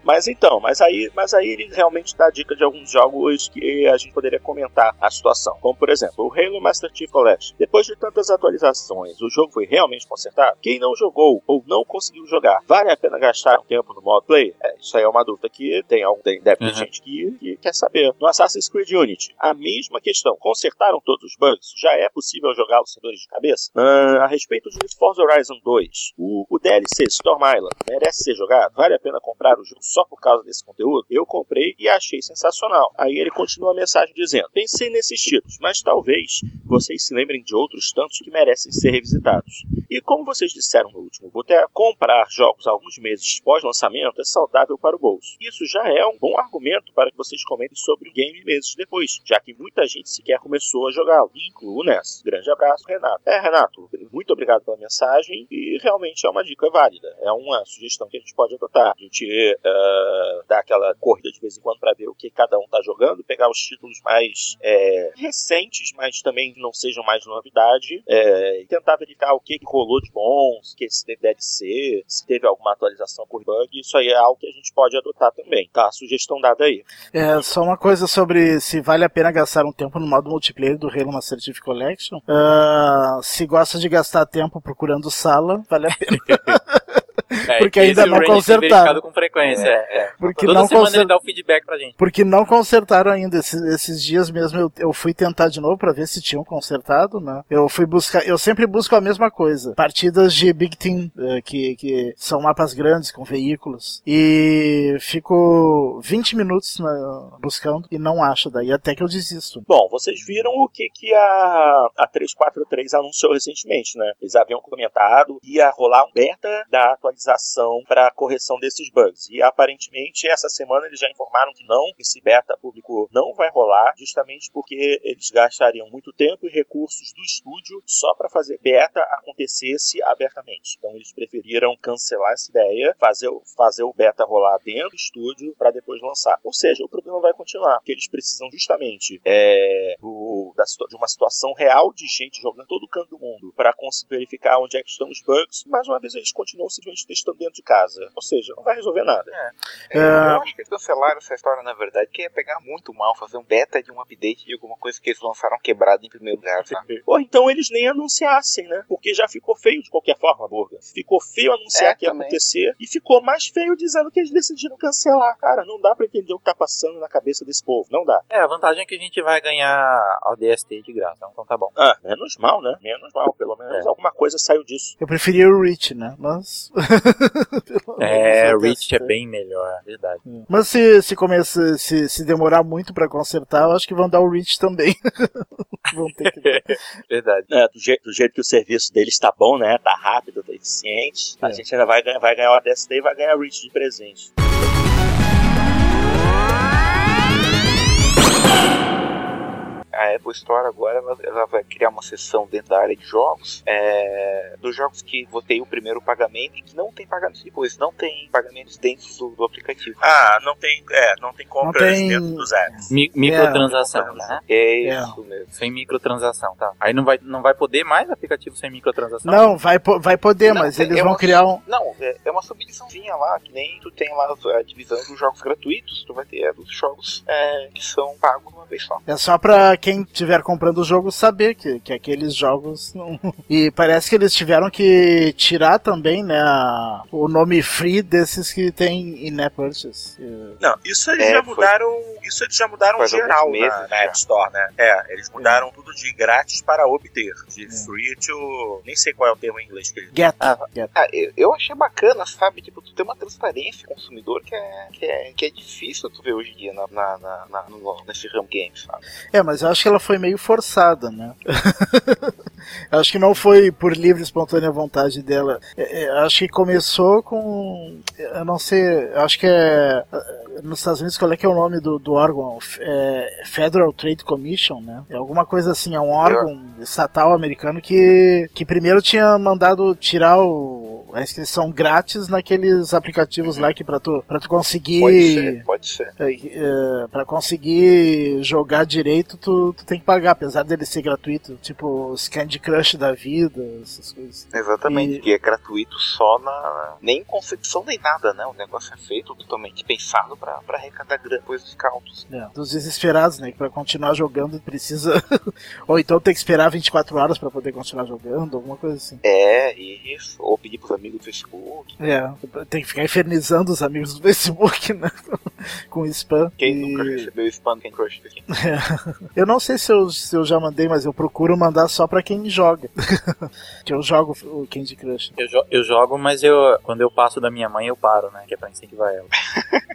Mas então, mas aí, mas aí ele realmente dá dica de alguns jogos que a gente poderia comentar a situação. Como por exemplo, o Halo Master Chief Collection. Depois de tantas atualizações, o jogo foi realmente consertado? Quem não jogou ou não conseguiu jogar, vale a pena gastar tempo no modo play? É, isso aí é uma dúvida que tem, tem deve ter uhum. gente que, que, quer saber. No Assassin's Creed Unity, a mesma questão. Consertaram todos os bugs? Já é possível jogar os dores de cabeça? A respeito de Forza Horizon 2, o, o DLC Storm Island merece ser jogado? Vale a pena comprar o jogo só por causa desse conteúdo, eu comprei e achei sensacional. Aí ele continua a mensagem dizendo: Pensei nesses títulos, mas talvez vocês se lembrem de outros tantos que merecem ser revisitados. E como vocês disseram no último boteco, comprar jogos alguns meses pós-lançamento é saudável para o bolso. Isso já é um bom argumento para que vocês comentem sobre o game meses depois, já que muita gente sequer começou a jogá-lo, incluo nessa. Grande abraço, Renato. É, Renato, muito obrigado pela mensagem e realmente é uma dica válida. É uma sugestão que a gente pode adotar. A gente uh, dar aquela corrida de vez em quando para ver o que cada um tá jogando, pegar os títulos mais é, recentes, mas também não sejam mais novidade, é, e tentar verificar o que, que rolou de bom, se teve DLC, se teve alguma atualização por bug, isso aí é algo que a gente pode adotar também, tá? Sugestão dada aí. É, só uma coisa sobre se vale a pena gastar um tempo no modo multiplayer do Halo Master Chief Collection. Uh, se gosta de gastar tempo procurando sala, vale a pena. É, porque ainda não tem consertaram. com frequência. É, é. Porque Toda não semana ele dá o feedback pra gente. Porque não consertaram ainda. Esses, esses dias mesmo eu, eu fui tentar de novo pra ver se tinham consertado, né? Eu fui buscar, eu sempre busco a mesma coisa. Partidas de Big Team, eh, que, que são mapas grandes com veículos. E fico 20 minutos na- buscando e não acho daí, até que eu desisto. Bom, vocês viram o que, que a, a 343 anunciou recentemente, né? Eles haviam comentado que ia rolar um beta da atualização para correção desses bugs. E aparentemente essa semana eles já informaram que não, esse beta público não vai rolar, justamente porque eles gastariam muito tempo e recursos do estúdio só para fazer beta acontecesse abertamente. Então eles preferiram cancelar essa ideia, fazer, o- fazer o beta rolar dentro do estúdio para depois lançar. Ou seja, o problema vai continuar, porque eles precisam justamente é, do- da de uma situação real de gente jogando todo canto do mundo para verificar onde é que estão os bugs. Mais uma vez, eles continuam simplesmente testando dentro de casa. Ou seja, não vai resolver nada. É, É. Eu acho que eles cancelaram essa história, na verdade, que ia pegar muito mal fazer um beta de um update de alguma coisa que eles lançaram quebrado em primeiro lugar, sabe? Ou então eles nem anunciassem, né? Porque já ficou feio de qualquer forma, Burga. Ficou feio anunciar É, que ia também. acontecer e ficou mais feio dizendo que eles decidiram cancelar. Cara, não dá pra entender o que tá passando na cabeça desse povo. Não dá. É, a vantagem é que a gente vai ganhar a DST de graça, então tá bom. Ah, menos mal, né? Menos mal. Pelo menos É. alguma coisa saiu disso. Eu preferia o Reach, né? Mas. É, menos eu Reach é bem melhor, é verdade. Mas se, se, começa, se, se demorar muito pra consertar, eu acho que vão dar o Reach também. vão ter que dar. Verdade. É, do, jeito, do jeito que o serviço deles tá bom, né? Tá rápido, tá eficiente. A É. gente ainda vai, ganhar- vai ganhar o ADST e vai ganhar o Reach de presente. A Apple Store agora ela, ela vai criar uma seção dentro da área de jogos é, dos jogos que votei o primeiro pagamento e que não tem pagamento depois, não tem pagamentos dentro do, do aplicativo. Ah, não tem, é, não tem compras tem- dentro dos apps. Mi- microtransação, né? É É. isso mesmo. Sem microtransação, tá. Aí não vai, não vai poder mais aplicativo sem microtransação? Não, vai, po- vai poder, Não, mas é- eles é vão uma- criar um. Não, é, é uma subdivisãozinha lá, que nem tu tem lá a divisão dos jogos gratuitos, tu vai ter a dos jogos é, que são pagos vez só. É só pra quem estiver comprando o jogo saber que, que aqueles jogos não. E parece que eles tiveram que tirar também, né, a- o nome free desses que tem in-app purchase. E- Não, isso eles É, já foi- mudaram. Isso eles já mudaram Faz geral alguns na, meses na já. App Store, né? É, eles mudaram tudo de grátis para obter. De É. free to. Nem sei qual é o termo em inglês que eles. Get. Ah, get. Ah, eu, eu achei bacana, sabe? Tipo, tu tem uma transparência consumidor que é, que é, que é difícil tu ver hoje em dia na, na, na, na- no, nesse ramo game, sabe? É, mas eu acho que ela foi meio forçada, né? acho que não foi por livre e espontânea vontade dela. É, é, acho que começou com. Eu não sei, acho que é. Nos Estados Unidos, qual é que é o nome do, do órgão? É Federal Trade Commission, né? É alguma coisa assim, é um órgão estatal americano que, que primeiro tinha mandado tirar o, a inscrição grátis naqueles aplicativos lá que pra tu, pra tu conseguir. Pode ser, pode ser. É, é, pra conseguir jogar direito, tu, tu tem que pagar, apesar dele ser gratuito. Tipo, os Candy Crush da vida, essas coisas. Exatamente, E- que é gratuito só na. Nem em concepção nem nada, né? O negócio é feito totalmente pensado pra, pra arrecadar grana depois dos cautos. É, dos desesperados, né? Que pra continuar jogando precisa. Ou então tem que esperar 24 horas pra poder continuar jogando, alguma coisa assim. É, isso. Ou pedir pros amigos do Facebook. É, tem que ficar infernizando os amigos do Facebook, né? Com spam. Quem E- nunca recebeu spam do Candy Crush aqui? Eu não sei se eu, se eu já mandei, mas eu procuro mandar só pra quem joga. que eu jogo o Candy Crush. Eu, jo- eu jogo, mas eu quando eu passo da minha mãe eu paro, né? Que é pra incentivar ela.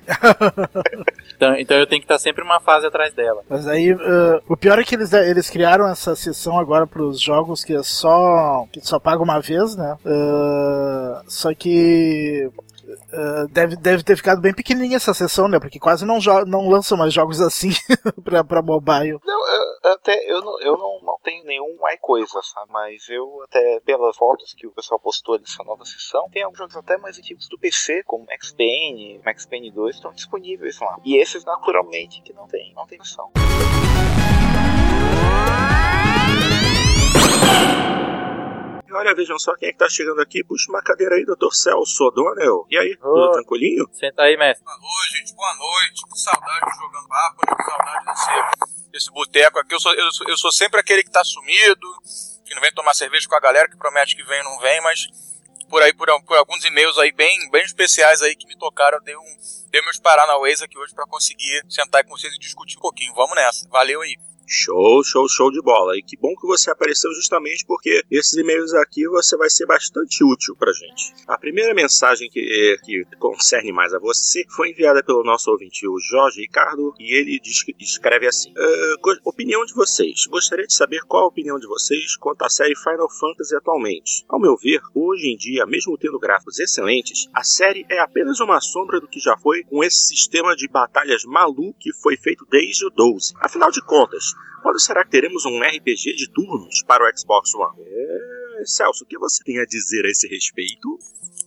então, então eu tenho que estar sempre uma fase atrás dela. Mas aí, eh, o pior é que eles, eles criaram essa seção agora pros jogos que é só. que só paga uma vez, né? Eh, só que. eh, deve, deve ter ficado bem pequenininha essa sessão, né? Porque quase não, não lançam mais jogos assim pra, pra mobile. Não, eu, até eu, não, eu não, não tenho nenhum ai coisa, sabe? Mas eu, até pelas fotos que o pessoal postou nessa nova sessão, tem alguns jogos até mais antigos do PC, como Max Payne, Max Payne 2, estão disponíveis lá. E esses, naturalmente, que não tem, não tem opção. E olha, vejam só quem é que tá chegando aqui. Puxa uma cadeira aí, Dr. Celso O'Donnell. E aí, tudo Ô. tranquilinho? Senta aí, mestre. Alô, gente, boa noite. Que saudade de jogando papo, que saudade desse, desse boteco aqui. Eu sou, eu, sou, eu sou sempre aquele que tá sumido, que não vem tomar cerveja com a galera, que promete que vem e não vem, mas por aí, por, por alguns e-mails aí bem, bem especiais aí que me tocaram. Eu dei, um, dei meus paranauês aqui hoje para conseguir sentar com vocês e discutir um pouquinho. Vamos nessa. Valeu aí. Show, show, show de bola. E que bom que você apareceu justamente porque esses e-mails aqui você vai ser bastante útil pra gente. A primeira mensagem que, que concerne mais a você foi enviada pelo nosso ouvinte, o Jorge Ricardo, e ele diz, escreve assim: uh, Opinião de vocês. Gostaria de saber qual a opinião de vocês quanto à série Final Fantasy atualmente. Ao meu ver, hoje em dia, mesmo tendo gráficos excelentes, a série é apenas uma sombra do que já foi com esse sistema de batalhas maluco que foi feito desde o 12. Afinal de contas, quando será que teremos um RPG de turnos para o Xbox One? É... Celso, o que você tem a dizer a esse respeito?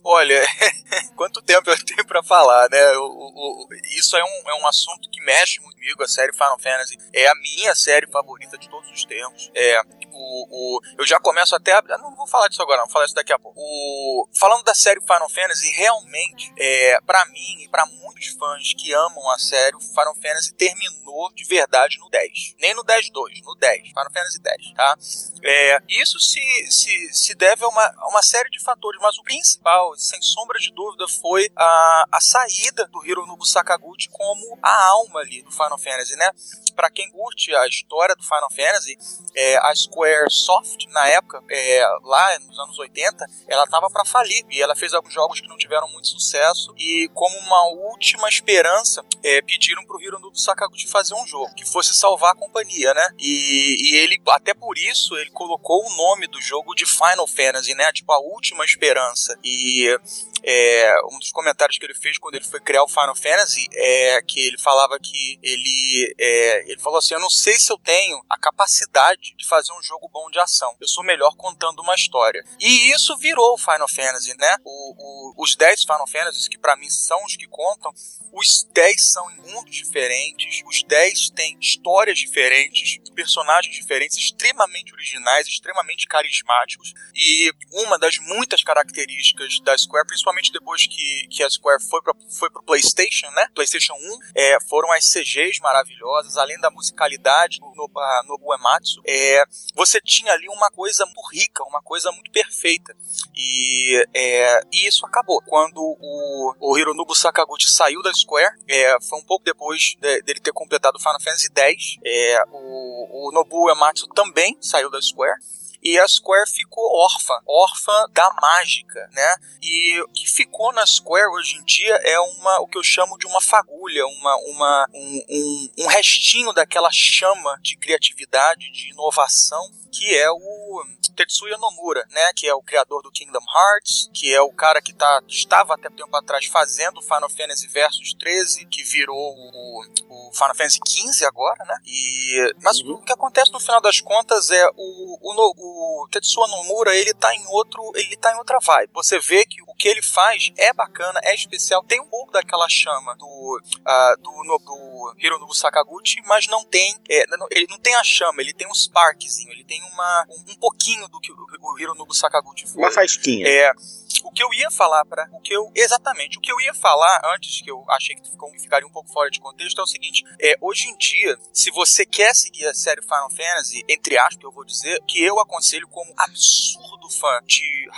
Olha, quanto tempo eu tenho para falar, né? O, o, isso é um, é um assunto que mexe muito comigo. A série Final Fantasy é a minha série favorita de todos os tempos. É, o, o, eu já começo até. A, não vou falar disso agora, não, vou falar isso daqui a pouco. O, falando da série Final Fantasy, realmente, é, para mim e para muitos fãs que amam a série, o Final Fantasy terminou de verdade no 10. Nem no 10-2, no 10. Final Fantasy 10, tá? É, isso se, se, se deve a uma, a uma série de fatores, mas o principal, sem sombra de dúvida, foi a, a saída do Hironobu Sakaguchi como a alma ali do Final Fantasy, né? Para quem curte a história do Final Fantasy, é, a Square Soft, na época, é, lá nos anos 80, ela tava para falir e ela fez alguns jogos que não tiveram muito sucesso e como uma última esperança, é, pediram pro Hironobu Sakaguchi fazer um jogo que fosse salvar a companhia, né? E, e ele, até por isso, ele colocou o nome do jogo de Final Fantasy, né? Tipo, a última esperança. E year é, um dos comentários que ele fez quando ele foi criar o Final Fantasy é que ele falava que ele, é, ele falou assim: Eu não sei se eu tenho a capacidade de fazer um jogo bom de ação. Eu sou melhor contando uma história. E isso virou o Final Fantasy, né? O, o, os 10 Final Fantasies, que para mim são os que contam, os 10 são em mundos diferentes, os 10 têm histórias diferentes, personagens diferentes, extremamente originais, extremamente carismáticos. E uma das muitas características da Square, principalmente depois que, que a Square foi para foi pro PlayStation, né? PlayStation 1, é, foram as CGs maravilhosas, além da musicalidade no, no, no Uematsu, é, você tinha ali uma coisa muito rica, uma coisa muito perfeita. E, é, e isso acabou. Quando o, o Hironobu Sakaguchi saiu da Square, é, foi um pouco depois de, dele ter completado Final Fantasy X. É, o, o Nobuo Uematsu também saiu da Square e a Square ficou órfã, órfã da mágica, né? E o que ficou na Square hoje em dia é uma, o que eu chamo de uma fagulha, uma, uma, um, um, um restinho daquela chama de criatividade, de inovação que é o Tetsuya Nomura, né, que é o criador do Kingdom Hearts, que é o cara que tá, estava até tempo atrás fazendo Final Fantasy Versus 13, que virou o, o Final Fantasy 15 agora, né? E mas uhum. o que acontece no final das contas é o, o, o Tetsuya Nomura, ele tá em outro, ele tá em outra vibe. Você vê que o que ele faz é bacana, é especial, tem um pouco daquela chama do uh, do, do Hironobu Sakaguchi, mas não tem, é, ele não tem a chama, ele tem um sparkzinho, ele tem uma, um, um pouquinho do que o, o Hironobu Sakaguchi foi. Uma fasquinha. É, o que eu ia falar para o que eu exatamente o que eu ia falar antes que eu achei que ficou, ficaria um pouco fora de contexto é o seguinte é hoje em dia se você quer seguir a série Final Fantasy entre aspas eu vou dizer que eu aconselho como absurdo fã de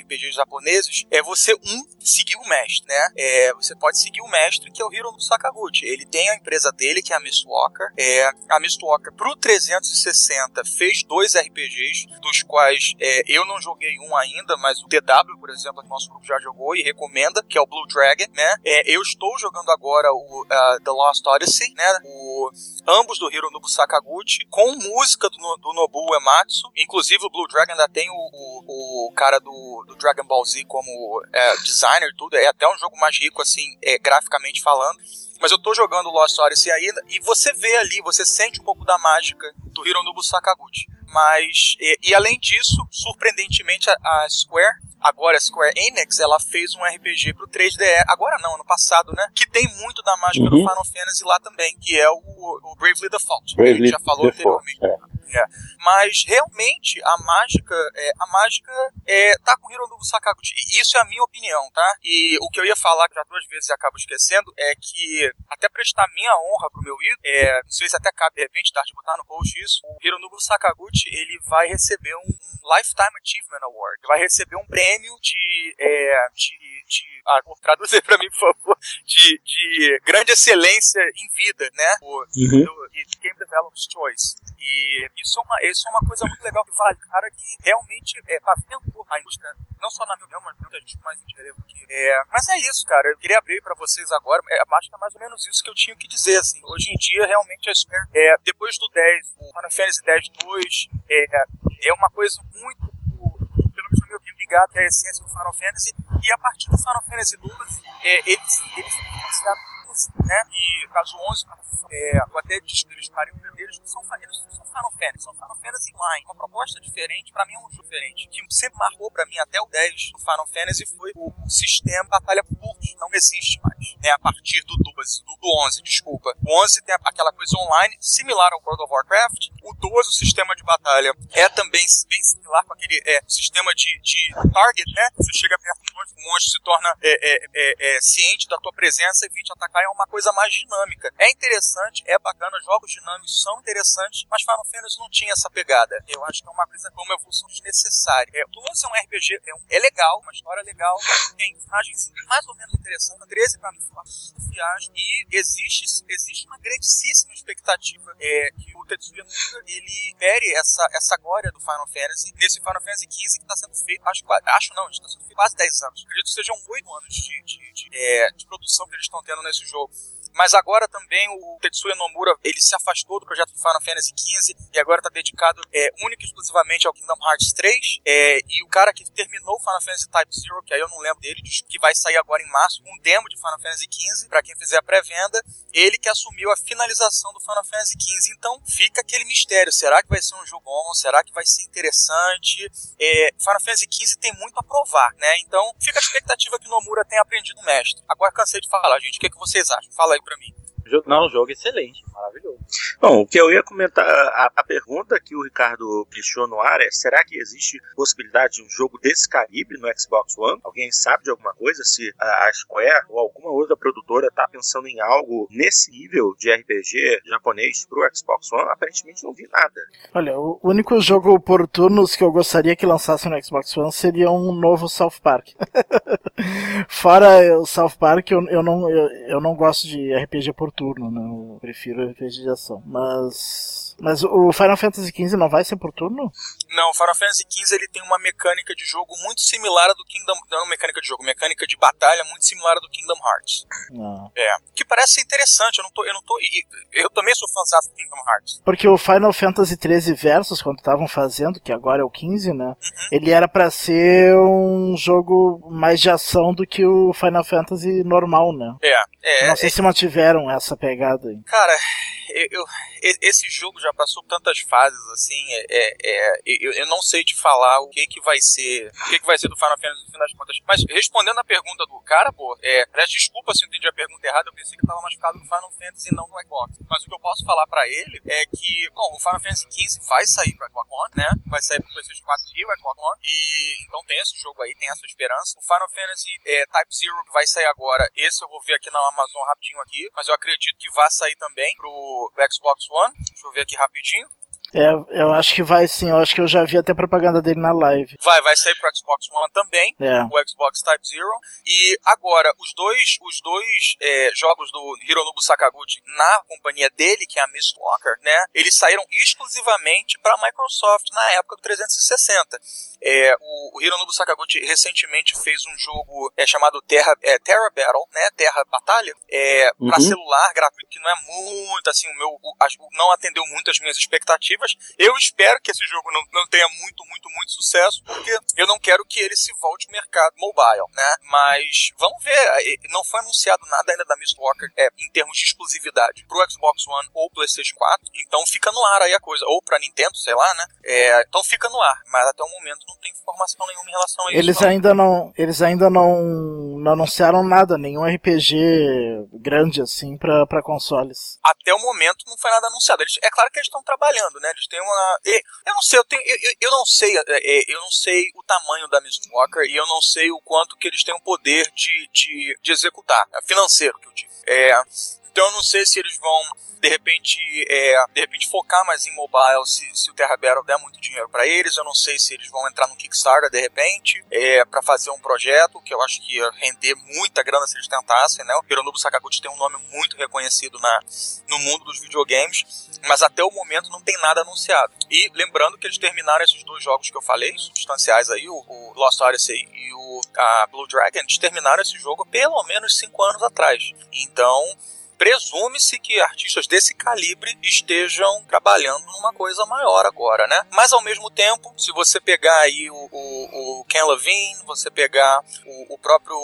RPGs japoneses é você um seguir o mestre né? É, você pode seguir o mestre que é o Hironobu Sakaguchi. Ele tem a empresa dele que é a Mistwalker é a Mistwalker pro 360 fez dois RPGs dos quais é, eu não joguei um ainda mas o DW por exemplo, que nosso grupo já jogou e recomenda, que é o Blue Dragon, né? É, eu estou jogando agora o uh, The Lost Odyssey, né? O, ambos do Hironobu Sakaguchi, com música do, do Nobuo Uematsu. Inclusive, o Blue Dragon ainda tem o, o, o cara do, do, Dragon Ball Z como é, designer e tudo. É até um jogo mais rico, assim, é, graficamente falando mas eu tô jogando Lost Odyssey ainda e você vê ali, você sente um pouco da mágica do Hironobu Sakaguchi. Mas, e, e além disso, surpreendentemente, a, a, Square Agora, a Square Enix, ela fez um RPG pro 3DS, agora não, ano passado, né? Que tem muito da mágica uhum. do Final Fantasy lá também, que é o, o Bravely Default. Bravely a gente já falou Default, anteriormente. É. É. Mas realmente a mágica, é, a mágica é, tá com Hironobu Sakaguchi. E isso é a minha opinião, tá? E o que eu ia falar, que já duas vezes e acabo esquecendo, é que até prestar minha honra pro meu ídolo, é, não sei se até cabe de repente tá, de botar no post isso, o Hironobu Sakaguchi, ele vai receber um Lifetime Achievement Award. Vai receber um prêmio de, é, de, de ah, traduzir para mim, por favor, de, de grande excelência em vida, né? O, Uhum. do- e Game Developer's Choice. E isso é, uma, isso é uma coisa muito legal que vale, cara, que realmente é, pavimentou a indústria, não só na minha opinião, mas muita gente mais interessa aqui. É, mas é isso, cara, eu queria abrir pra vocês agora, é, acho que é mais ou menos isso que eu tinha que dizer, assim. Hoje em dia, realmente, a Square, é, depois do 10, o Final Fantasy 10 2, é, é uma coisa muito, pelo menos na minha opinião, ligada à essência do Final Fantasy, e a partir do Final Fantasy 12, é, eles, eles influenciaram né? E caso 11, é, eu até disse que eles eles não são, eles são Final Fantasy, são Final Fantasy Line. Uma proposta diferente, pra mim é um jogo diferente. O que sempre marcou pra mim até o 10 do Final Fantasy foi o, o sistema batalha por turnos. Não existe mais, né? A partir do 12, do, do 11, desculpa. O 11 tem aquela coisa online, similar ao World of Warcraft. O 12, o sistema de batalha, é também bem similar com aquele é, sistema de, de target, né? Você chega perto do monstro, o monstro se torna é, é, é, é, ciente da tua presença e vem te atacar. É uma coisa mais dinâmica. É interessante, é bacana, jogos dinâmicos são interessantes, mas Final Fantasy não tinha essa pegada. Eu acho que é uma coisa como uma evolução desnecessária. É, o 12 é um RPG, é, um, é legal, uma história legal, tem personagens mais ou menos interessantes. 13 pra mim foi e existe, existe uma grandíssima expectativa é, que o Tetsuya ele pere essa, essa glória do Final Fantasy nesse Final Fantasy XV que está sendo feito, acho, acho não, está sendo feito quase 10 anos. Acredito que sejam 8 anos de, de, de, é, de produção que eles estão tendo nesse jogo. Mas agora também o Tetsuya Nomura, ele se afastou do projeto Final Fantasy XV e agora está dedicado é, única e exclusivamente ao Kingdom Hearts 3. É, e o cara que terminou o Final Fantasy Type Zero, que aí eu não lembro dele, que vai sair agora em março, um demo de Final Fantasy XV, para quem fizer a pré-venda, ele que assumiu a finalização do Final Fantasy XV. Então fica aquele mistério, será que vai ser um jogo bom? Será que vai ser interessante? É, Final Fantasy XV tem muito a provar, né? Então fica a expectativa que Nomura tenha aprendido o mestre. Agora cansei de falar, gente. O que, é que vocês acham? Fala aí pra mim. Não, jogo excelente, maravilhoso. Bom, o que eu ia comentar, a, a, pergunta que o Ricardo deixou no ar é: será que existe possibilidade de um jogo desse calibre no Xbox One? Alguém sabe de alguma coisa? Se a, a Square ou alguma outra produtora está pensando em algo nesse nível de RPG japonês pro Xbox One? Aparentemente não vi nada. Olha, o único jogo por turnos que eu gostaria que lançasse no Xbox One seria um novo South Park. Fora o South Park, eu, eu, não, eu, eu não gosto de RPG por turno, né? Eu prefiro RPG de ação. Mas. Mas o Final Fantasy XV não vai ser por turno? Não, o Final Fantasy XV ele tem uma mecânica de jogo muito similar à do Kingdom. Não, mecânica de jogo, mecânica de batalha muito similar à do Kingdom Hearts. Não. É. Que parece ser interessante, eu não tô. Eu, não tô, eu também sou fãzão do Kingdom Hearts. Porque o Final Fantasy XIII Versus, quando estavam fazendo, que agora é o 15, né? Uhum. Ele era para ser um jogo mais de ação do que o Final Fantasy normal, né? É, é. Não sei é, se mantiveram essa pegada aí. Cara, eu, eu, esse jogo já passou tantas fases assim, é, é, eu, eu, não sei te falar o que que vai ser, o que que vai ser do Final Fantasy no final das contas. Mas respondendo a pergunta do cara, pô, é, desculpa se eu entendi a pergunta errada, eu pensei que tava mais focado no Final Fantasy e não no Xbox. Mas o que eu posso falar para ele é que, bom, o Final Fantasy XV vai sair pro Xbox One, né? Vai sair pro PlayStation 4 e o Xbox One. E então tem esse jogo aí, tem essa esperança. O Final Fantasy é, Type Zero que vai sair agora, esse eu vou ver aqui na Amazon rapidinho aqui, mas eu acredito que vai sair também pro Xbox One. Deixa eu ver aqui rapidinho. É, eu acho que vai sim, eu acho que eu já vi até propaganda dele na live. Vai, vai sair pro Xbox One também, é. o Xbox Type Zero. E agora, os dois, os dois é, jogos do Hironobu Sakaguchi na companhia dele, que é a Mistwalker, né? Eles saíram exclusivamente para Microsoft na época do 360. É, o, o Hironobu Sakaguchi recentemente fez um jogo é, chamado Terra, é, Terra Battle, né? Terra Batalha, é, uhum. para celular gratuito, que não é muito assim, o meu, o, não atendeu muito as minhas expectativas. Eu espero que esse jogo não, não tenha muito, muito, muito sucesso, porque eu não quero que ele se volte ao mercado mobile, né? Mas vamos ver, não foi anunciado nada ainda da Mistwalker é, em termos de exclusividade pro Xbox One ou PlayStation 4, então fica no ar aí a coisa, ou pra Nintendo, sei lá, né? É, então fica no ar, mas até o momento não tem informação nenhuma em relação a isso. Eles não. ainda não, eles ainda não, não anunciaram nada, nenhum RPG grande assim pra consoles. Até o momento não foi nada anunciado. Eles, é claro que eles estão trabalhando, né? Eles têm uma. Eu não sei, eu, tenho, eu, eu não sei, é, é, eu não sei o tamanho da Mistwalker e eu não sei o quanto que eles têm o poder de, de, de executar, é financeiro que eu digo. É, então eu não sei se eles vão de repente, é, de repente focar mais em mobile se, se o Terra Battle der muito dinheiro para eles. Eu não sei se eles vão entrar no Kickstarter de repente é, para fazer um projeto que eu acho que ia render muita grana se eles tentassem, né? O Hironobu Sakaguchi tem um nome muito reconhecido na, no mundo dos videogames, mas até o momento não tem nada anunciado. E lembrando que eles terminaram esses dois jogos que eu falei, substanciais aí, o, o Lost Odyssey e o Blue Dragon, eles terminaram esse jogo pelo menos cinco anos atrás. Então, presume-se que artistas desse calibre estejam trabalhando numa coisa maior agora, né? Mas ao mesmo tempo, se você pegar aí o, o, o Ken Levine, você pegar o, o próprio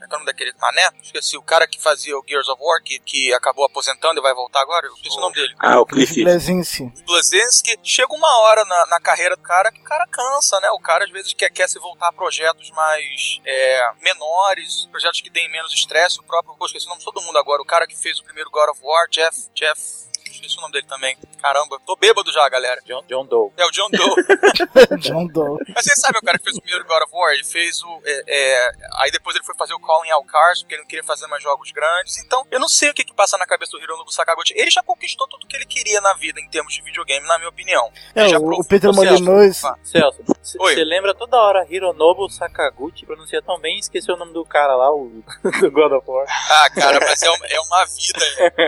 é o nome daquele mané? Esqueci, o cara que fazia o Gears of War, que, que acabou aposentando e vai voltar agora. Eu esqueci oh. o nome dele. Ah, o Cliff. Blazinski. Blazinski. Chega uma hora na, na, carreira do cara que o cara cansa, né? O cara às vezes quer, quer se voltar a projetos mais é, menores, projetos que têm menos estresse. O próprio, pô, esqueci o nome de todo mundo agora. O cara que fez o primeiro God of War, Jeff, Jeff esqueci o nome dele também. Caramba, tô bêbado já, galera. John, John Doe. É o John Doe. John Doe. Mas você sabe o cara que fez o primeiro God of War? Ele fez o. É, é, aí depois ele foi fazer o Calling All Cars, porque ele não queria fazer mais jogos grandes. Então, eu não sei o que, que passa na cabeça do Hironobu Sakaguchi. Ele já conquistou tudo que ele queria na vida em termos de videogame, na minha opinião. É, o, o Peter Molyneux. Celso, você lembra toda hora Hironobu Sakaguchi, pronuncia tão bem, esqueceu o nome do cara lá, o do God of War. Ah, cara, mas é uma, é uma vida.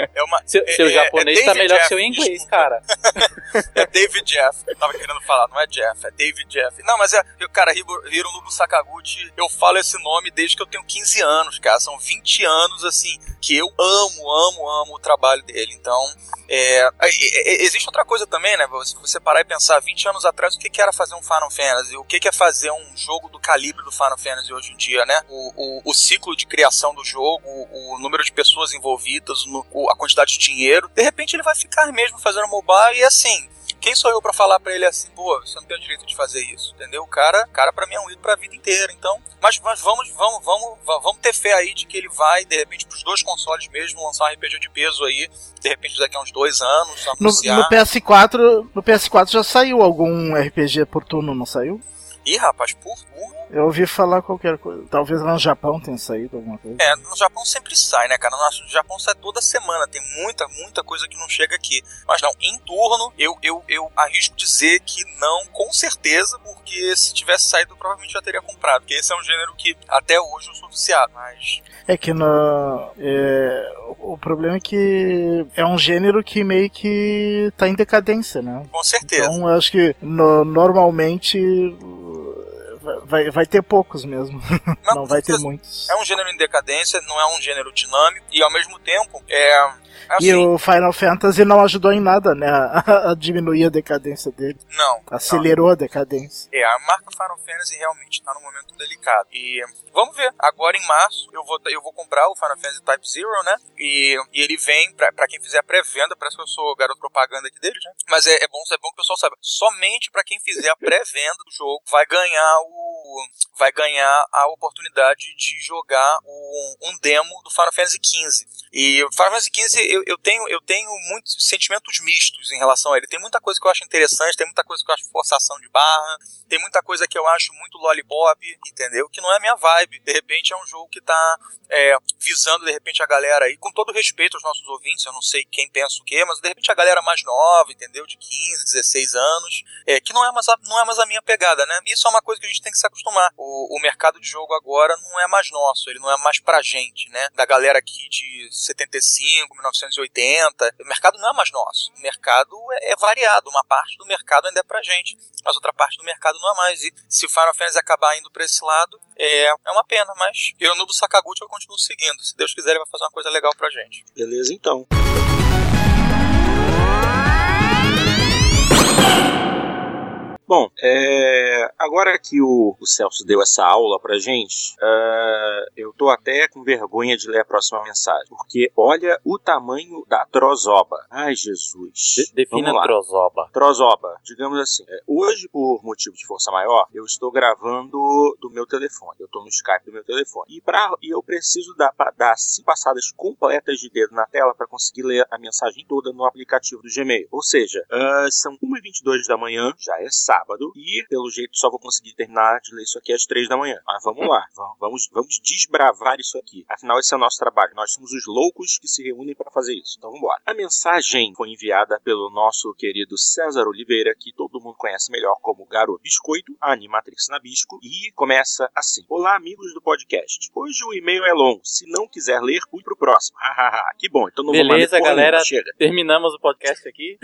É uma, seu, seu é, japonês é tá melhor Jeff, que seu inglês cara. é David Jeff. Eu tava querendo falar, não é Jeff, é David Jeff. Não, mas é, cara, Hironobu Sakaguchi, eu falo esse nome desde que eu tenho 15 anos, cara. São 20 anos, assim, que eu amo, amo, amo o trabalho dele. Então, é, existe outra coisa também, né? Se você parar e pensar 20 anos atrás, o que, era fazer um Final Fantasy? O que, é fazer um jogo do calibre do Final Fantasy hoje em dia, né? O, o, o ciclo de criação do jogo, o, o número de pessoas envolvidas, a quantidade de dinheiro. De repente ele vai ficar mesmo fazendo mobile e assim, quem sou eu para falar para ele assim, pô, você não tem o direito de fazer isso, entendeu? O cara, cara para mim é um ídolo pra vida inteira, então. Mas, mas vamos, vamos, vamos, vamos ter fé aí de que ele vai, de repente, pros dois consoles mesmo, lançar um RPG de peso aí, de repente daqui a uns dois anos, no, no, PS4, no PS4 já saiu algum RPG por turno, não saiu? Ih, rapaz, por turno eu ouvi falar qualquer coisa. Talvez lá no Japão tenha saído alguma coisa. É, no Japão sempre sai, né, cara? No Japão sai toda semana. Tem muita, muita coisa que não chega aqui. Mas não, em turno, eu, eu, eu arrisco dizer que não, com certeza, porque se tivesse saído, provavelmente já teria comprado. Porque esse é um gênero que até hoje eu sou viciado, mas. É que no. É, o problema é que é um gênero que meio que tá em decadência, né? Com certeza. Então, eu acho que no, normalmente vai, vai ter poucos mesmo. Não, não vai ter muitos. É um gênero em decadência, não é um gênero dinâmico, e ao mesmo tempo é Assim, e o Final Fantasy não ajudou em nada, né? A, a diminuir a decadência dele. Não. Acelerou não. a decadência. É, a marca Final Fantasy realmente está num momento delicado. E vamos ver. Agora em março eu vou, eu vou comprar o Final Fantasy Type Zero, né? E, e ele vem, pra, pra quem fizer a pré-venda, parece que eu sou garoto propaganda aqui dele, né? Mas é, é, bom, é bom que o pessoal saiba. Somente para quem fizer a pré-venda do jogo vai ganhar o. Vai ganhar a oportunidade de jogar um, um demo do Final Fantasy XV. E o Final Fantasy XV eu, eu, tenho, eu tenho muitos sentimentos mistos em relação a ele. Tem muita coisa que eu acho interessante, tem muita coisa que eu acho forçação de barra, tem muita coisa que eu acho muito lollipop, entendeu? Que não é minha vibe. De repente é um jogo que tá é, visando, de repente, a galera aí, com todo respeito aos nossos ouvintes, eu não sei quem pensa o quê, mas de repente a galera mais nova, entendeu? De 15, 16 anos, é, que não é, mais a, não é mais a minha pegada, né? Isso é uma coisa que a gente tem que se acostumar. O, o mercado de jogo agora não é mais nosso, ele não é mais pra gente, né? Da galera aqui de 75, 1980. O mercado não é mais nosso. O mercado é, é variado. Uma parte do mercado ainda é pra gente, mas outra parte do mercado não é mais. E se o Final Fantasy acabar indo pra esse lado, é, é uma pena, mas do Sakaguchi eu continuo seguindo. Se Deus quiser, ele vai fazer uma coisa legal pra gente. Beleza, então. Bom, é, agora que o, o, Celso deu essa aula pra gente, uh, eu tô até com vergonha de ler a próxima mensagem, porque olha o tamanho da trozoba. Ai, Jesus. De defina trozoba. Trozoba, digamos assim. É, hoje, por motivo de força maior, eu estou gravando do meu telefone. Eu tô no Skype do meu telefone. E, pra, e eu preciso dar, dar cinco passadas completas de dedo na tela para conseguir ler a mensagem toda no aplicativo do Gmail. Ou seja, uh, são 1h22 da manhã, já é sábado, e pelo jeito só vou conseguir terminar de ler isso aqui às 3 da manhã. Mas vamos lá, vamos, vamos desbravar isso aqui. Afinal, esse é o nosso trabalho. Nós somos os loucos que se reúnem para fazer isso. Então vamos embora. A mensagem foi enviada pelo nosso querido César Oliveira, que todo mundo conhece melhor como Garoto Biscoito, a Animatrix Nabisco, e começa assim: Olá, amigos do podcast. Hoje o e-mail é longo. Se não quiser ler, fui pro próximo. Hahaha, que bom. Então não Beleza, vou galera. Chega. Terminamos o podcast aqui.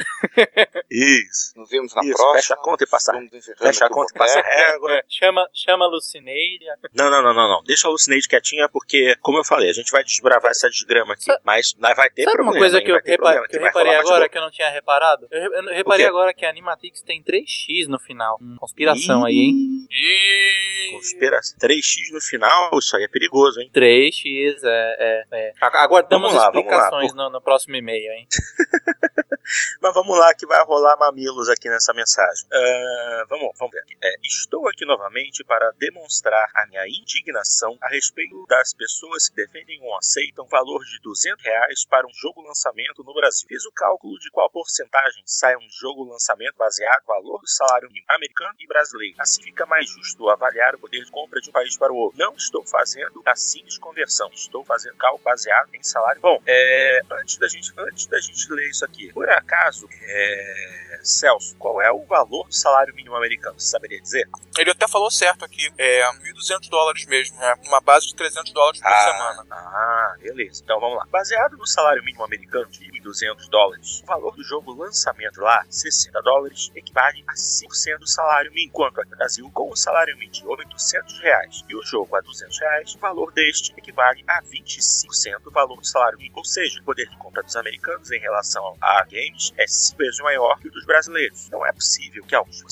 Isso. Nos vemos na Isso, próxima. Fecha a conta e passa. Fecha a conta e passa régua. É, chama, chama a Lucineide. Não, não, não, não, não. Deixa a Lucineide quietinha, porque, como eu falei, a gente vai desbravar essa desgrama aqui. Sa mas vai ter Sabe problema. uma coisa que eu, repa que eu reparei agora que eu não tinha reparado? Eu, eu reparei agora que a Animatrix tem 3x no final. Hum, conspiração Ih, aí, hein? Ih. Conspiração. 3x no final, isso aí é perigoso, hein? 3x, é. é, é. Aguardamos lá, explicações no, no, próximo e-mail, hein? mas vamos lá, que vai rolar mamilos aqui nessa mensagem. Uh, vamos, vamos ver. É, estou aqui novamente para demonstrar a minha indignação a respeito das pessoas que defendem ou aceitam valor de 200 reais para um jogo lançamento no Brasil. Fiz o cálculo de qual porcentagem sai um jogo lançamento baseado no valor do salário mínimo americano e brasileiro. Assim fica mais justo avaliar o poder de compra de um país para o outro. Não estou fazendo a simples conversão, estou fazendo cálculo baseado em salário. Bom, é, antes da gente antes da gente ler isso aqui, por acaso, é, Celso, qual é o valor do salário mínimo americano? Você saberia dizer? Ele até falou certo aqui, é 1.200 dólares mesmo, né? Uma base de 300 dólares por ah, semana. Ah, beleza. Então vamos lá. Baseado no salário mínimo americano de 1.200 dólares, o valor do jogo lançamento lá, 60 dólares, equivale a 5% do salário mínimo, enquanto aqui no Brasil, com o salário mínimo de 800 reais e o jogo a 200 reais, o valor deste equivale a 25% do valor do salário mínimo. Ou seja, o poder de compra dos americanos em relação a games é 5 vezes maior que o dos brasileiros. Não é possível que alguns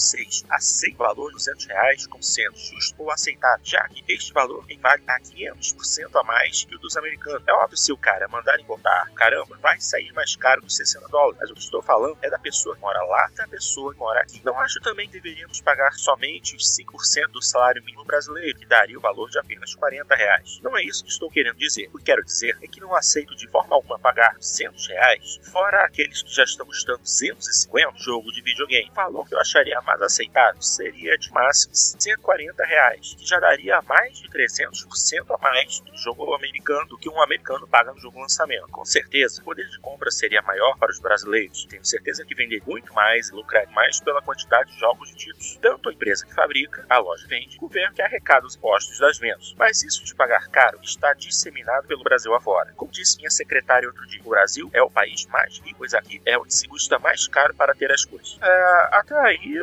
aceitem o valor de 200 reais como sendo justo ou aceitável, já que este valor equivale a 500% a mais que o dos americanos. É óbvio se o cara mandar botar, caramba, vai sair mais caro dos 60 dólares. Mas o que estou falando é da pessoa que mora lá da pessoa que mora aqui. Não acho também que deveríamos pagar somente os 5% do salário mínimo brasileiro, que daria o valor de apenas 40 reais. Não é isso que estou querendo dizer. O que quero dizer é que não aceito de forma alguma pagar 200 reais, fora aqueles que já estão custando 250 jogo de videogame. O valor que eu acharia mais aceitável seria de máximo 140 reais, que já daria mais de 300% a mais do jogo americano do que um americano paga no jogo lançamento. Com certeza, o poder de compra seria maior para os brasileiros. Tenho certeza que vender muito mais e lucrar mais pela quantidade de jogos vendidos. Tanto a empresa que fabrica, a loja vende, o governo que arrecada os impostos das vendas. Mas isso de pagar caro está disseminado pelo Brasil afora. Como disse minha secretária outro dia, o Brasil é o país mais rico, pois aqui é onde se custa mais caro para ter as coisas. É, até aí,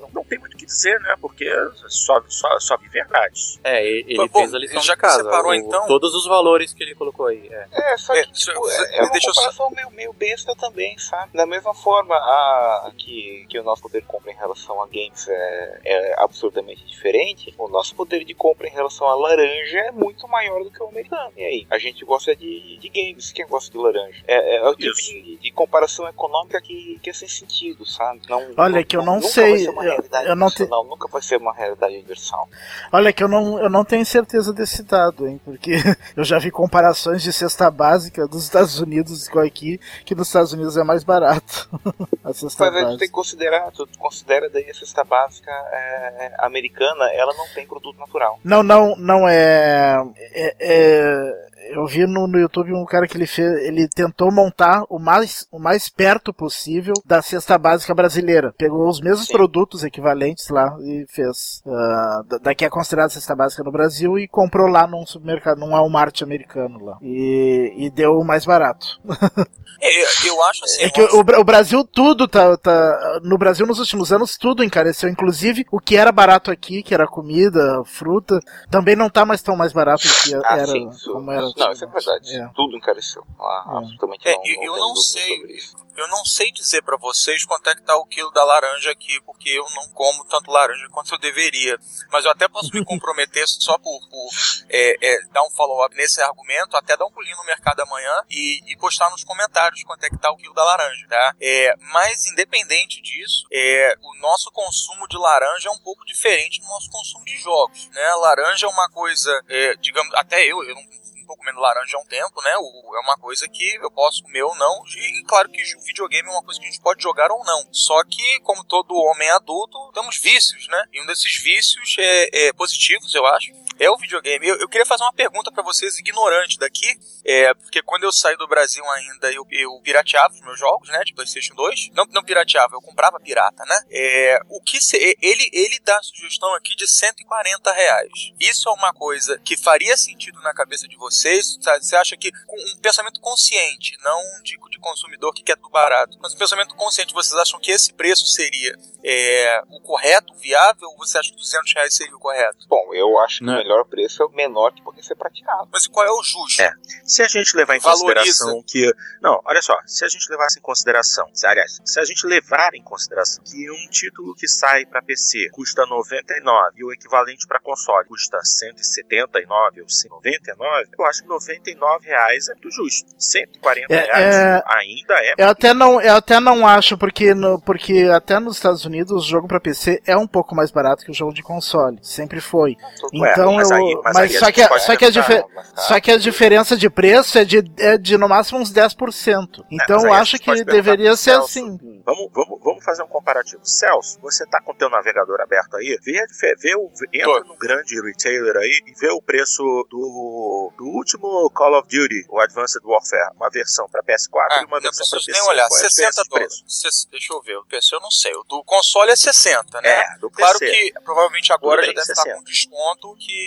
não tem muito o que dizer, né? Porque só, só, só vi verdades. É, ele Bom, fez a lição já de casa. Separou, o, então... Todos os valores que ele colocou aí. É, é só que é, tipo, é, é uma comparação eu... meio, meio besta também, sabe? Da mesma forma a, que, que o nosso poder de compra em relação a games é, é absurdamente diferente, o nosso poder de compra em relação a laranja é muito maior do que o americano. E aí? A gente gosta de, de games, quem gosta de laranja? É, é o tipo de, de, comparação econômica que, que é sem sentido, sabe? Não, Olha, não, que eu não sei realidade eu não te... nunca vai ser uma realidade universal. Olha que eu não, eu não tenho certeza desse dado, hein, porque eu já vi comparações de cesta básica dos Estados Unidos com aqui, que nos Estados Unidos é mais barato. a cesta Mas básica. tu tem que considerar, tu considera daí a cesta básica é, americana, ela não tem produto natural. Não, não, não é, é, é eu vi no, no YouTube um cara que ele fez, ele tentou montar o mais, o mais perto possível da cesta básica brasileira. Pegou os mesmos Sim. produtos equivalentes lá e fez. Uh, daqui é considerada cesta básica no Brasil e comprou lá num supermercado, num Walmart americano lá. E, e deu o mais barato. É, eu acho assim. É que o, o, Brasil tudo tá, tá. No Brasil, nos últimos anos, tudo encareceu. Inclusive, o que era barato aqui, que era comida, fruta, também não tá mais tão mais barato que ah, era sim, como era. Não, isso é verdade. É. Tudo encareceu. Ah, É. Absolutamente É, não. eu- não eu não sei. sobre isso. Eu não sei dizer pra vocês quanto é que tá o quilo da laranja aqui, porque eu não como tanto laranja quanto eu deveria. Mas eu até posso me comprometer só por, por, é, é, dar um follow-up nesse argumento, até dar um pulinho no mercado amanhã e, e postar nos comentários quanto é que tá o quilo da laranja, tá? É, mas independente disso, é, o nosso consumo de laranja é um pouco diferente do nosso consumo de jogos, né? Laranja é uma coisa, é, digamos, até eu, eu não tô comendo laranja há um tempo, né? O- é uma coisa que eu posso comer ou não. E claro que o videogame é uma coisa que a gente pode jogar ou não. Só que, como todo homem adulto, temos vícios, né? E um desses vícios é, é positivos, eu acho. É o videogame. Eu, eu queria fazer uma pergunta pra vocês, ignorante daqui, é, porque quando eu saí do Brasil ainda, eu, eu pirateava os meus jogos, né, de PlayStation 2. Não, não pirateava, eu comprava pirata, né? É, o que se- ele, ele dá a sugestão aqui de 140 reais. Isso é uma coisa que faria sentido na cabeça de vocês? Sabe? Você acha que com um pensamento consciente, não de, de consumidor que quer tudo barato, mas um pensamento consciente, vocês acham que esse preço seria é, o correto, o viável, ou você acha que 200 reais seria o correto? Bom, eu acho que Não. Melhor preço é o menor que pode ser praticado. Mas qual é o justo? É. Se a gente levar em Valoriza. consideração que. Não, olha só, se a gente levasse em consideração. Se, aliás, se a gente levar em consideração que um título que sai para PC custa 99 e o equivalente para console custa 179 ou 199, eu acho que 99 reais é muito justo. 140 É, reais é- ainda é. Eu até não, eu até não acho, porque, no, porque até nos Estados Unidos o jogo pra PC é um pouco mais barato que o jogo de console. Sempre foi. Então mas aí- mas Mas, aí a só, que, pode só, que a difer- cara, só que a diferença de preço é de, é de no máximo uns 10%. Então mas aí eu acho que deveria ser Celso. assim. Vamos, vamos, vamos fazer um comparativo. Celso, você tá com o teu navegador aberto aí? Vê, dife- vê o, entra no grande retailer aí e vê o preço do, do último Call of Duty, o Advanced Warfare, uma versão para PS4 Ah, e uma versão para preciso PC. nem olhar, Qual é a 60 diferença de dólares. Deixa eu ver, o PC eu não sei. O do console é 60, né? É, do PC. Claro que provavelmente agora já deve estar 60. com desconto que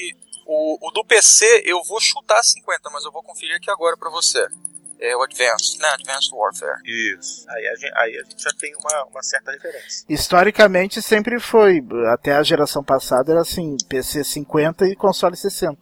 o, o do PC eu vou chutar 50, mas eu vou conferir aqui agora pra você. É o Advanced, né? Advanced Warfare. Isso. Aí a gente, aí a gente já tem uma, uma certa referência. Historicamente sempre foi. Até a geração passada era assim: PC 50 e console 60.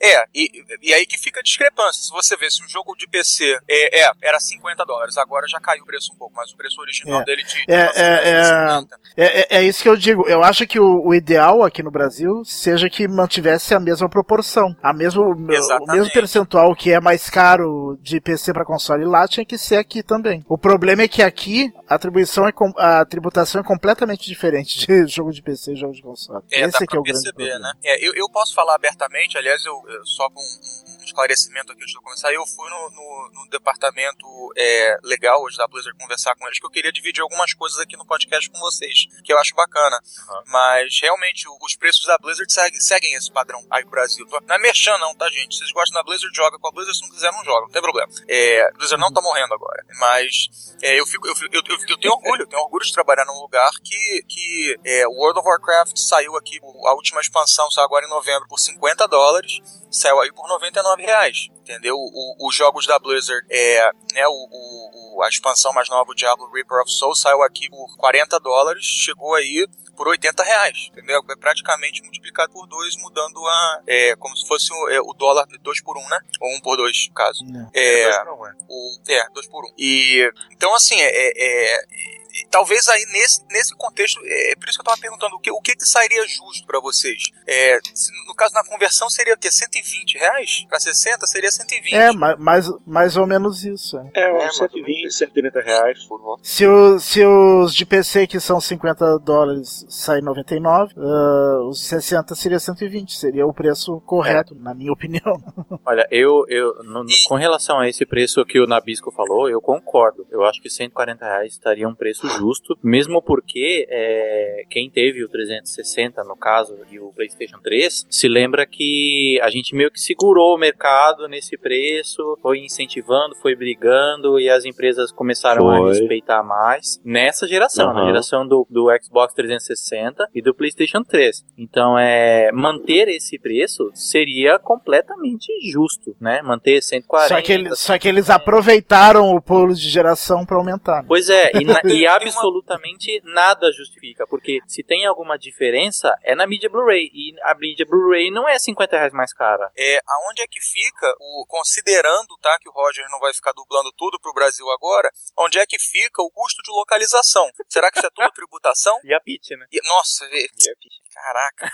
É, e, e aí que fica a discrepância. Se você vê se um jogo de PC é, é, era 50 dólares, agora já caiu o preço um pouco, mas o preço original É. dele de, É, de é, é. 50. É, é, é isso que eu digo. Eu acho que o, o ideal aqui no Brasil seja que mantivesse a mesma proporção. A mesmo, o mesmo percentual que é mais caro de PC para console lá tinha que ser aqui também. O problema é que aqui a atribuição é com- a tributação é completamente diferente de jogo de PC e jogo de console. É, Esse dá é que pra é o grande perceber, problema. né? É, eu, eu posso falar abertamente, aliás, eu, eu- só com um esclarecimento aqui antes de eu começar, eu fui no, no- no departamento é, legal hoje da Blizzard conversar com eles, que eu queria dividir algumas coisas aqui no podcast com vocês, que eu acho bacana. Uhum. Mas realmente os preços da Blizzard seguem, seguem esse padrão aí no Brasil. Não é merchan não, tá gente? Se vocês gostam da Blizzard, joga com a Blizzard, se não quiser não joga, não tem problema. É, Blizzard não tá morrendo agora, mas é, eu, fico, eu, eu, eu, eu tenho orgulho, eu tenho orgulho de trabalhar num lugar que, que é, World of Warcraft saiu aqui, a última expansão saiu agora em novembro por 50 dólares, saiu aí por 99 reais, entendeu? O- os jogos da Blizzard, é, né, o, o- a expansão mais nova, o Diablo Reaper of Souls, saiu aqui por 40 dólares, chegou aí por 80 reais, entendeu? É praticamente multiplicado por dois, mudando a, é, como se fosse o, é, o dólar 2 por 1, um, né? Ou 1 um por 2, no caso. É, Dois não, é. o, é, 2 por 1. Um. E, então, assim, é, é- é- talvez aí nesse, nesse contexto, é por isso que eu tava perguntando, o que, o que, que sairia justo pra vocês? É, se- no caso, na conversão seria o quê? 120 reais? Pra 60 seria 120. É, ma- mais, mais ou menos isso. é. É, É, uns mais ou 120, menos. 130 reais. Por volta. Se, o- se os de PC que são 50 dólares saem 99, ah, os 60 seria 120, seria o preço correto, na minha opinião. Olha, eu, eu no- no- com relação a esse preço que o Nabisco falou, eu concordo. Eu acho que 140 reais estaria um preço justo, mesmo porque é, quem teve o 360, no caso, e o PlayStation 3, se lembra que a gente meio que segurou o mercado nesse preço, foi incentivando, foi brigando, e as empresas começaram a Foi. respeitar mais nessa geração, na Aham. geração do, do Xbox 360 e do PlayStation 3. Então, é, manter esse preço seria completamente justo, né? Manter 140. Só que, eles, só que eles aproveitaram o pulo de geração para aumentar. né? Pois é, e, na- e absolutamente uma... nada justifica, porque se tem alguma diferença é na mídia Blu-ray e a mídia Blu-ray não é 50 reais mais cara. É, aonde é que fica o considerando, tá, que o Roger não vai ficar dublando tudo pro Brasil agora, onde é que fica o custo de localização? Será que isso é tudo tributação? E a pitch, né? E, nossa, e a pitch. Caraca.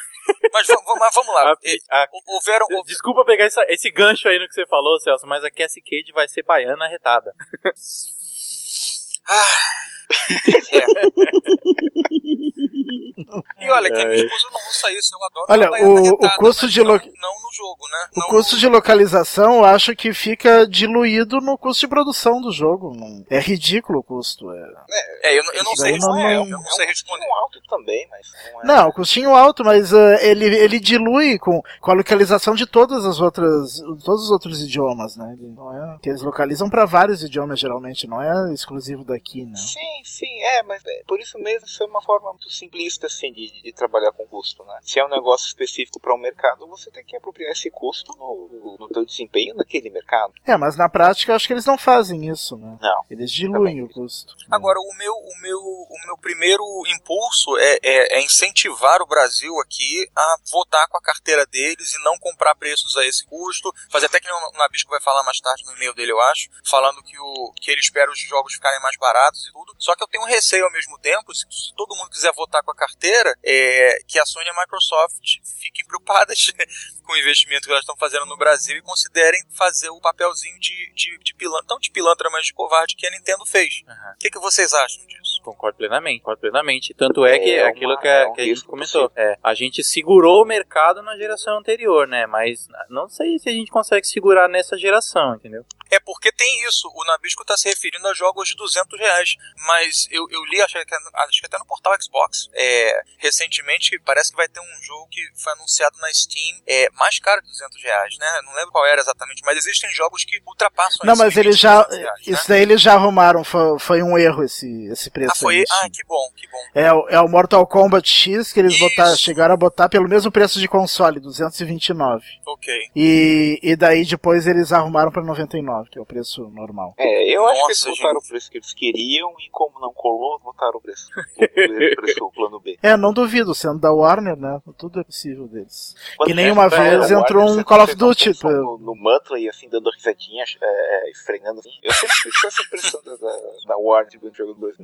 Mas, mas, vamos lá. A, a, houveram, Desculpa pegar essa, esse gancho aí no que você falou, Celso, mas a Cassie Cage vai ser baiana retada. Ah. É. e olha, que a minha esposa não usa isso, eu adoro Olha, o, retada, o custo de lo... não, não, no jogo, né? O não custo no... de localização eu acho que fica diluído no custo de produção do jogo. É ridículo o custo. É, é, é eu, eu, não sei responder. Não, eu não sei responder. É um alto também, mas não é. Não, custinho alto, mas uh, ele, ele dilui com, com a localização de todas as outras, todos os outros idiomas, né? Ele não é, que eles localizam para vários idiomas geralmente, não é exclusivo daqui, não. Sim, sim, é, mas é, por isso mesmo isso é uma forma muito simplista assim de, de trabalhar com custo, né? Se é um negócio específico para um mercado, você tem que apropriar esse custo no, no teu desempenho naquele mercado. É, mas na prática eu acho que eles não fazem isso, né? Não. Eles diluem o custo. Agora, o meu, o meu, o meu primeiro impulso é, é, é incentivar o Brasil aqui a votar com a carteira deles e não comprar preços a esse custo. Fazer até que o Nabisco vai falar mais tarde no e-mail dele, eu acho, falando que, o, que ele espera os jogos ficarem mais baratos e tudo. Só que eu tenho um receio ao mesmo tempo, se, se todo mundo quiser votar com a carteira, é, que a Sony e a Microsoft fiquem preocupadas com o investimento que elas estão fazendo no Brasil e considerem fazer o papelzinho de, de, de pilantra, não de pilantra, mas de covarde que a Nintendo fez. O uhum. que, que vocês acham disso? Concordo plenamente, concordo plenamente. Tanto é, é que é aquilo que, a, é que a gente comentou, é, a gente segurou o mercado na geração anterior, né? Mas não sei se a gente consegue segurar nessa geração, entendeu? É porque tem isso. O Nabisco está se referindo a jogos de 200 reais. Mas eu, eu li, acho que, acho que até no portal Xbox, é, recentemente, parece que vai ter um jogo que foi anunciado na Steam é, mais caro de 200 reais, né? Não lembro qual era exatamente, mas existem jogos que ultrapassam Não, mas eles já. Reais, isso né? daí eles já arrumaram. Foi, foi um erro esse, esse preço. Ah, foi? Ah, que bom, que bom. É, é o Mortal Kombat X que eles botaram, chegaram a botar pelo mesmo preço de console, 229. Ok. E, e daí depois eles arrumaram para 99, que é o preço normal. É, eu Nossa, acho que eles botaram gente. o preço que eles queriam e como não colou, botaram o preço. O preço o plano B. É, não duvido, sendo da Warner, né? Tudo é possível deles. Quando que nenhuma vez entrou um Call of Duty. No, no Muttley, assim, dando risadinha, é, esfregando assim. Eu sempre tive essa impressão da, da, da Warner do jogo 2.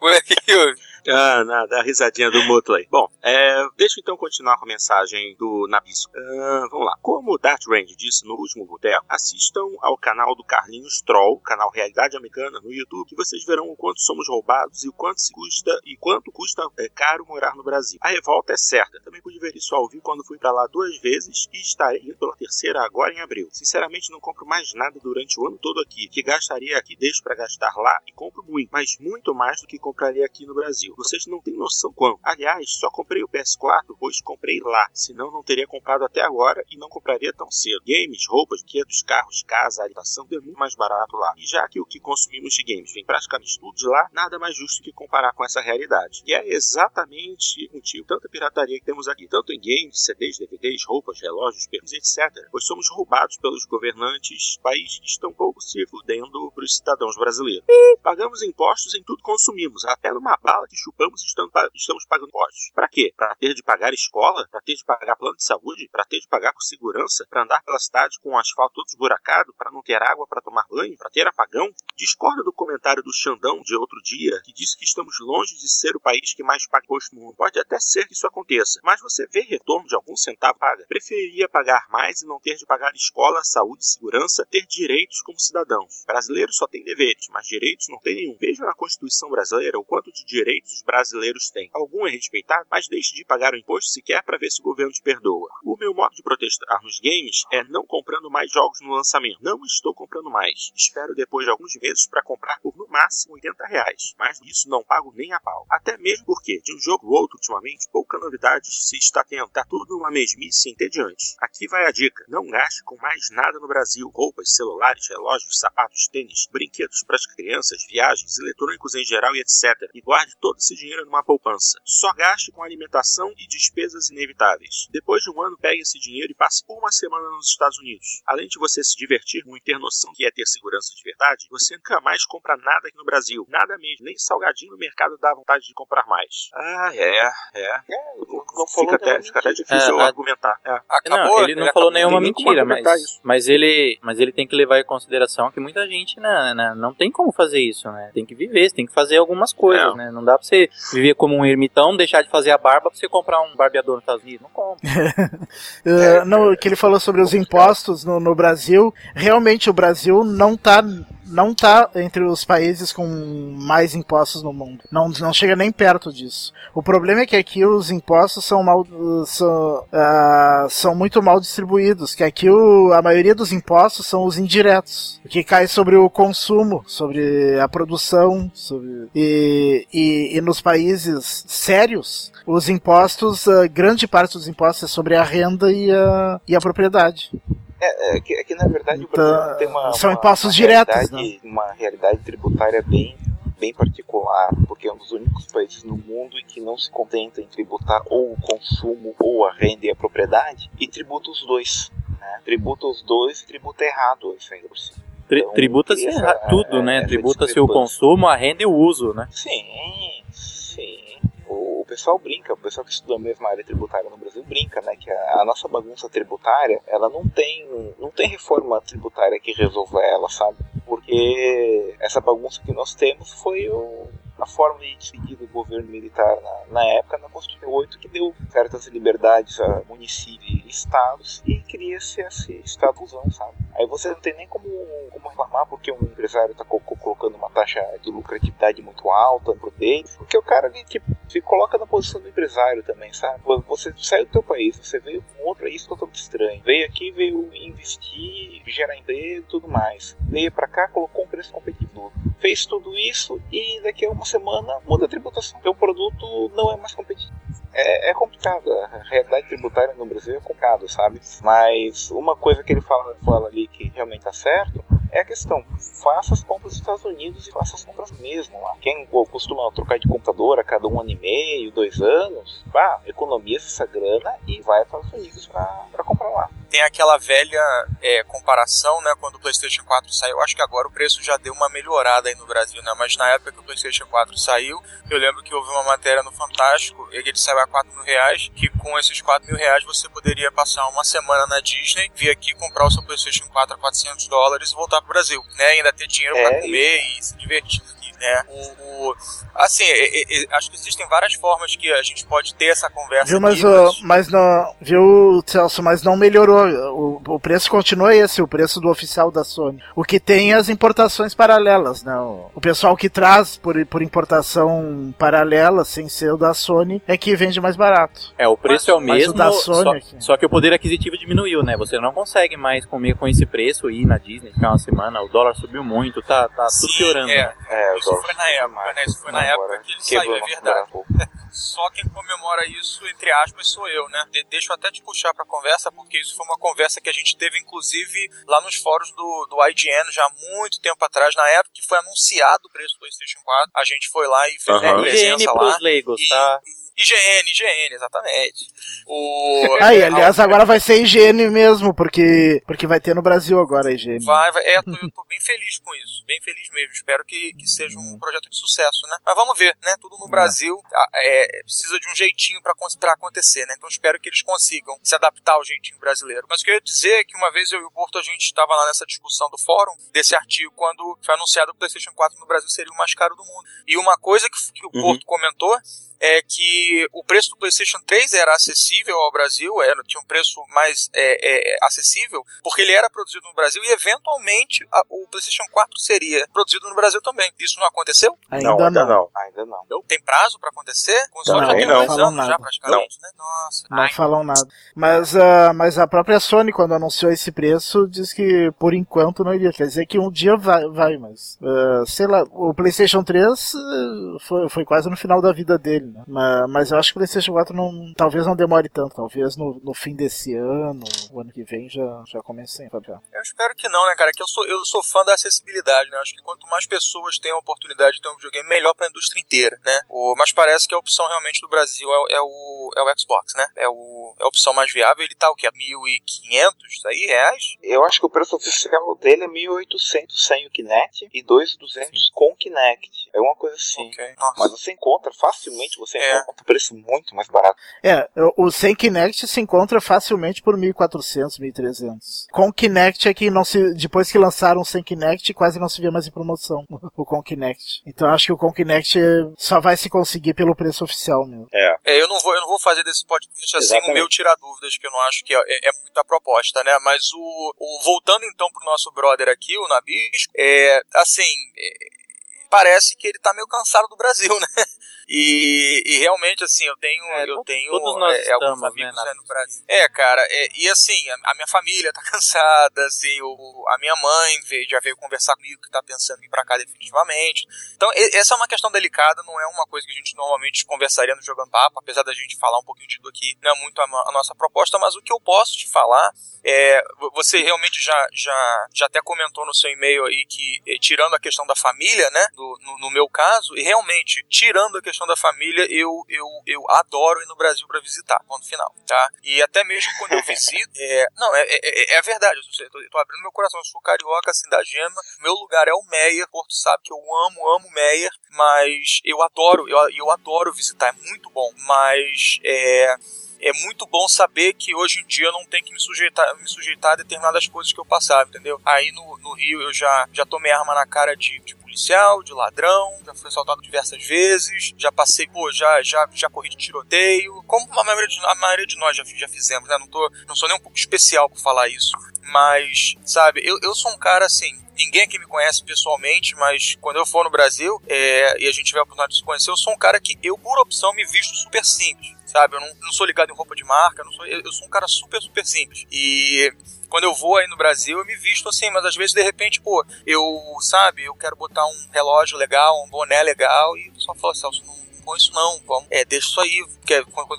O que houve? Ah, nada, a risadinha do Mutley. Bom, é, deixa eu então continuar com a mensagem do Nabisco. Uh, vamos lá. Como o Dart Range disse no último boteco, assistam ao canal do Carlinhos Troll, canal Realidade Americana no YouTube, que vocês verão o quanto somos roubados e o quanto se custa e quanto custa é, caro morar no Brasil. A revolta é certa. Também pude ver isso ao vivo quando fui para lá duas vezes e estarei indo pela terceira agora em abril. Sinceramente, não compro mais nada durante o ano todo aqui, que gastaria aqui deixo para gastar lá e compro muito, mas muito mais do que compraria aqui no Brasil. Vocês não têm noção quanto. Aliás, só comprei o PS4, pois comprei lá. Senão não teria comprado até agora e não compraria tão cedo. Games, roupas, brinquedos, carros, casa, alimentação, é muito mais barato lá. E já que o que consumimos de games vem praticamente tudo de lá, nada mais justo que comparar com essa realidade. E é exatamente o motivo tanta pirataria que temos aqui, tanto em games, CDs, DVDs, roupas, relógios, perfumes, etc. Pois somos roubados pelos governantes, países que estão pouco se fudendo para os cidadãos brasileiros. Pagamos impostos em tudo que consumimos, até numa bala que chupamos estamos pagando impostos. Para quê? Para ter de pagar escola? Para ter de pagar plano de saúde? Para ter de pagar por segurança? Para andar pela cidade com o asfalto todo esburacado? Para não ter água para tomar banho? Para ter apagão? Discorda do comentário do Xandão de outro dia, que disse que estamos longe de ser o país que mais paga imposto no mundo. Pode até ser que isso aconteça, mas você vê retorno de algum centavo paga? Preferiria pagar mais e não ter de pagar escola, saúde, segurança, ter direitos como cidadãos. Brasileiros só têm deveres, mas direitos não tem nenhum. Veja na Constituição brasileira o quanto de direitos os brasileiros têm. Algum é respeitado, mas deixe de pagar o imposto sequer para ver se o governo te perdoa. O meu modo de protestar nos games é não comprando mais jogos no lançamento. Não estou comprando mais. Espero depois de alguns meses para comprar por no máximo 80 reais. Mas isso não pago nem a pau. Até mesmo porque, de um jogo ou outro ultimamente, pouca novidade se está tendo. Tá tudo numa mesmice entediante. Aqui vai a dica. Não gaste com mais nada no Brasil. Roupas, celulares, relógios, sapatos, tênis, brinquedos para as crianças, viagens, eletrônicos em geral e etc. E guarde todas esse dinheiro numa poupança. Só gaste com alimentação e despesas inevitáveis. Depois de um ano, pegue esse dinheiro e passe por uma semana nos Estados Unidos. Além de você se divertir muito e ter noção que é ter segurança de verdade, você nunca mais compra nada aqui no Brasil. Nada mesmo. Nem salgadinho no mercado dá vontade de comprar mais. Ah, é, é. É, não, não falou Fica até, fica até difícil É, a- argumentar. É. Acabou? não, ele não falou nenhuma mentira, mas, mas ele, mas ele tem que levar em consideração que muita gente né, né, não tem como fazer isso, né? Tem que viver, tem que fazer algumas coisas, Não. né? Não dá pra você viver como um ermitão, deixar de fazer a barba pra você comprar um barbeador nos Estados Unidos. Não compra. Uh, não, que ele falou sobre os impostos no, no Brasil. Realmente o Brasil não tá, não tá entre os países com mais impostos no mundo. Não, não chega nem perto disso. O problema é que aqui os impostos são, mal, uh, são, ah, são muito mal distribuídos. Que aqui o, a maioria dos impostos são os indiretos, que cai sobre o consumo, sobre a produção, sobre e, e, e nos países sérios os impostos, a grande parte dos impostos é sobre a renda e a, e a propriedade. É, é que, é que, na verdade o Então, Brasil tem uma, são uma- impostos uma diretos, né? realidade- Uma realidade tributária bem, bem particular, porque é um dos únicos países no mundo em que não se contenta em tributar ou o consumo, ou a renda e a propriedade, e tributa os dois. Né? Tributa os dois e tributa errado isso ainda por cima. Então, Tributa-se tudo, é, né? Tributa-se o consumo, a renda e o uso, né? Sim. Pessoal brinca, o pessoal que estuda a mesma área tributária no Brasil brinca, né? Que a, a nossa bagunça tributária, ela não tem, não tem reforma tributária que resolva ela, sabe? Porque essa bagunça que nós temos foi o, a forma de decidir do governo militar na, na época, na Constituição 8, que deu certas liberdades a municípios e estados e cria-se esse estatuzão, sabe? Aí você não tem nem como, como reclamar porque um empresário está colocando uma taxa de lucratividade muito alta pro dele, porque o cara ali tipo, se coloca na posição do empresário também, sabe? Você saiu do teu país, você veio com outro país totalmente estranho, veio aqui, veio investir, gerar emprego e tudo mais, veio pra cá, colocou um preço competitivo, fez tudo isso e daqui a uma semana muda a tributação, teu produto não é mais competitivo. É, é complicado, a realidade tributária no Brasil é complicado, sabe? Mas uma coisa que ele fala, fala ali que realmente tá certo é a questão, faça as compras nos Estados Unidos e faça as compras mesmo lá. Quem costuma trocar de computador a cada um ano e meio, dois anos, vá, economiza essa grana e vai para os Estados Unidos para comprar lá. Tem aquela velha é, comparação, né, quando o PlayStation 4 saiu. Acho que agora o preço já deu uma melhorada aí no Brasil, né? Mas na época que o PlayStation 4 saiu, eu lembro que houve uma matéria no Fantástico, ele saiu a 4 mil reais, que com esses 4 mil reais você poderia passar uma semana na Disney, vir aqui comprar o seu PlayStation 4 a 400 dólares e voltar pro Brasil, né? Ainda ter dinheiro É, pra comer e se divertir né? O, o- assim, é- é- é- acho que existem várias formas que a gente pode ter essa conversa Viu, mas, aqui, o- mas não, viu, Celso, mas não melhorou. O, o preço continua esse, o preço do oficial da Sony. O que tem é as importações paralelas, né? O, o pessoal que traz por, por importação paralela, sem ser o da Sony, é que vende mais barato. É, o preço é o Mas o mesmo, da Sony só, só que o poder aquisitivo diminuiu, né? Você não consegue mais comer com esse preço e ir na Disney ficar uma semana, o dólar subiu muito, tá, tá tudo Sim, piorando. é. né? É, Isso foi na época, né? Isso foi na época que ele saiu, é verdade. Só quem comemora isso, entre aspas, sou eu, né? De deixa eu até te puxar pra conversa, porque isso foi uma conversa que a gente teve, inclusive, lá nos fóruns do, do IGN, já há muito tempo atrás, na época que foi anunciado o preço do PlayStation 4. A gente foi lá e fez Aham. uma É, IGN presença pros lá. leigos, E- tá? IGN, IGN, exatamente. O... Aí, aliás, agora vai ser higiene mesmo, porque, porque vai ter no Brasil agora a higiene. Vai, vai. É, eu tô, bem feliz com isso. Bem feliz mesmo. Espero que, que seja um projeto de sucesso, né? Mas vamos ver, né? Tudo no Brasil ah, é, precisa de um jeitinho pra, pra acontecer, né? Então espero que eles consigam se adaptar ao jeitinho brasileiro. Mas o que eu ia dizer é que uma vez eu e o Porto, a gente estava lá nessa discussão do fórum, desse artigo, quando foi anunciado que o PlayStation 4 no Brasil seria o mais caro do mundo. E uma coisa que, que o Uhum. Porto comentou é que o preço do PlayStation 3 era acessível ao Brasil, era, tinha um preço mais é, é, acessível, porque ele era produzido no Brasil e eventualmente a- o PlayStation 4 seria produzido no Brasil também. Isso não aconteceu? Ainda não, ainda não. Ainda não. Tem prazo pra acontecer? O console Não, já tem não dois anos já nada. praticamente, né? Nossa. Não Ai, falam nada. Mas, ah, mas a própria Sony, quando anunciou esse preço, diz que por enquanto não iria. Quer dizer que um dia vai, vai mas. ah, sei lá, o PlayStation 3 ah, foi, foi quase no final da vida dele. Né? Mas, mas eu acho que o PlayStation 4 não, talvez não demore tanto. Talvez no, no fim desse ano, o ano que vem, já, já comecem a fabricar. Eu espero que não, né, cara? Que eu sou, eu sou fã da acessibilidade, né? Acho que quanto mais pessoas têm a oportunidade de ter um videogame, melhor pra indústria inteira, né? O, mas parece que a opção realmente do Brasil é, é, o, é o Xbox, né? É, o, é a opção mais viável. Ele tá o quê? 1.500 aí, reais? Eu acho que o preço oficial dele é 1.800 sem o Kinect e 2.200 com o Kinect. É uma coisa assim. Ok. Mas você encontra facilmente, você É. encontra um preço muito mais barato. É, o sem Kinect se encontra facilmente por 1.400, 1.300. Com Kinect é que não se, depois que lançaram o sem Kinect, quase não se vê mais em promoção o com Kinect. Então acho que o com Kinect só vai se conseguir pelo preço oficial mesmo. É. É, eu não vou, eu não vou fazer desse podcast assim Exatamente. o meu tirar dúvidas, que eu não acho que é, é, é muita proposta, né? Mas o, o- voltando então pro nosso brother aqui, o Nabisco, é assim. é, Parece que ele tá meio cansado do Brasil, né? E, e realmente, assim, eu tenho. É, eu tenho todos nós é, alguns estamos, né, amigos aí no Brasil. É, cara, é, e assim, a, a minha família tá cansada, assim, o, a minha mãe veio, já veio conversar comigo que tá pensando em ir pra cá definitivamente. Então, e- essa é uma questão delicada, não é uma coisa que a gente normalmente conversaria no Jogando Papo, apesar da gente falar um pouquinho de tudo aqui, não é muito a, a nossa proposta, mas o que eu posso te falar é, vo- você realmente já, já, já até comentou no seu e-mail aí que, eh, tirando a questão da família, né, do- no, no meu caso, e realmente, tirando a questão da família, eu, eu, eu adoro ir no Brasil para visitar, ponto final, tá? E até mesmo quando eu visito, é, não, é, é, é a verdade, eu, eu tô, eu tô abrindo meu coração, eu sou carioca, assim, da gema, meu lugar é o Meyer, Porto sabe que eu amo, amo Meyer, mas eu adoro, eu, eu adoro visitar, é muito bom, mas é é muito bom saber que hoje em dia eu não tenho que me sujeitar, me sujeitar a determinadas coisas que eu passava, entendeu? Aí no, no Rio eu já, já tomei arma na cara de, de policial, de ladrão, já fui assaltado diversas vezes, já passei, pô, já, já, já corri de tiroteio, como a maioria de, a maioria de nós já, já fizemos, né? Não, tô, não sou nem um pouco especial por falar isso, mas, sabe, eu, eu sou um cara assim, ninguém aqui me conhece pessoalmente, mas quando eu for no Brasil é, e a gente tiver a oportunidade de se conhecer, eu sou um cara que eu, por opção, me visto super simples, sabe? Eu não, não sou ligado em roupa de marca, não sou, eu, sou um cara super, super simples. E quando eu vou aí no Brasil, eu me visto assim, mas às vezes, de repente, pô, eu, sabe, eu quero botar um relógio legal, um boné legal, e pessoal fala, Celso, não põe isso não, vamos, é, deixa isso aí,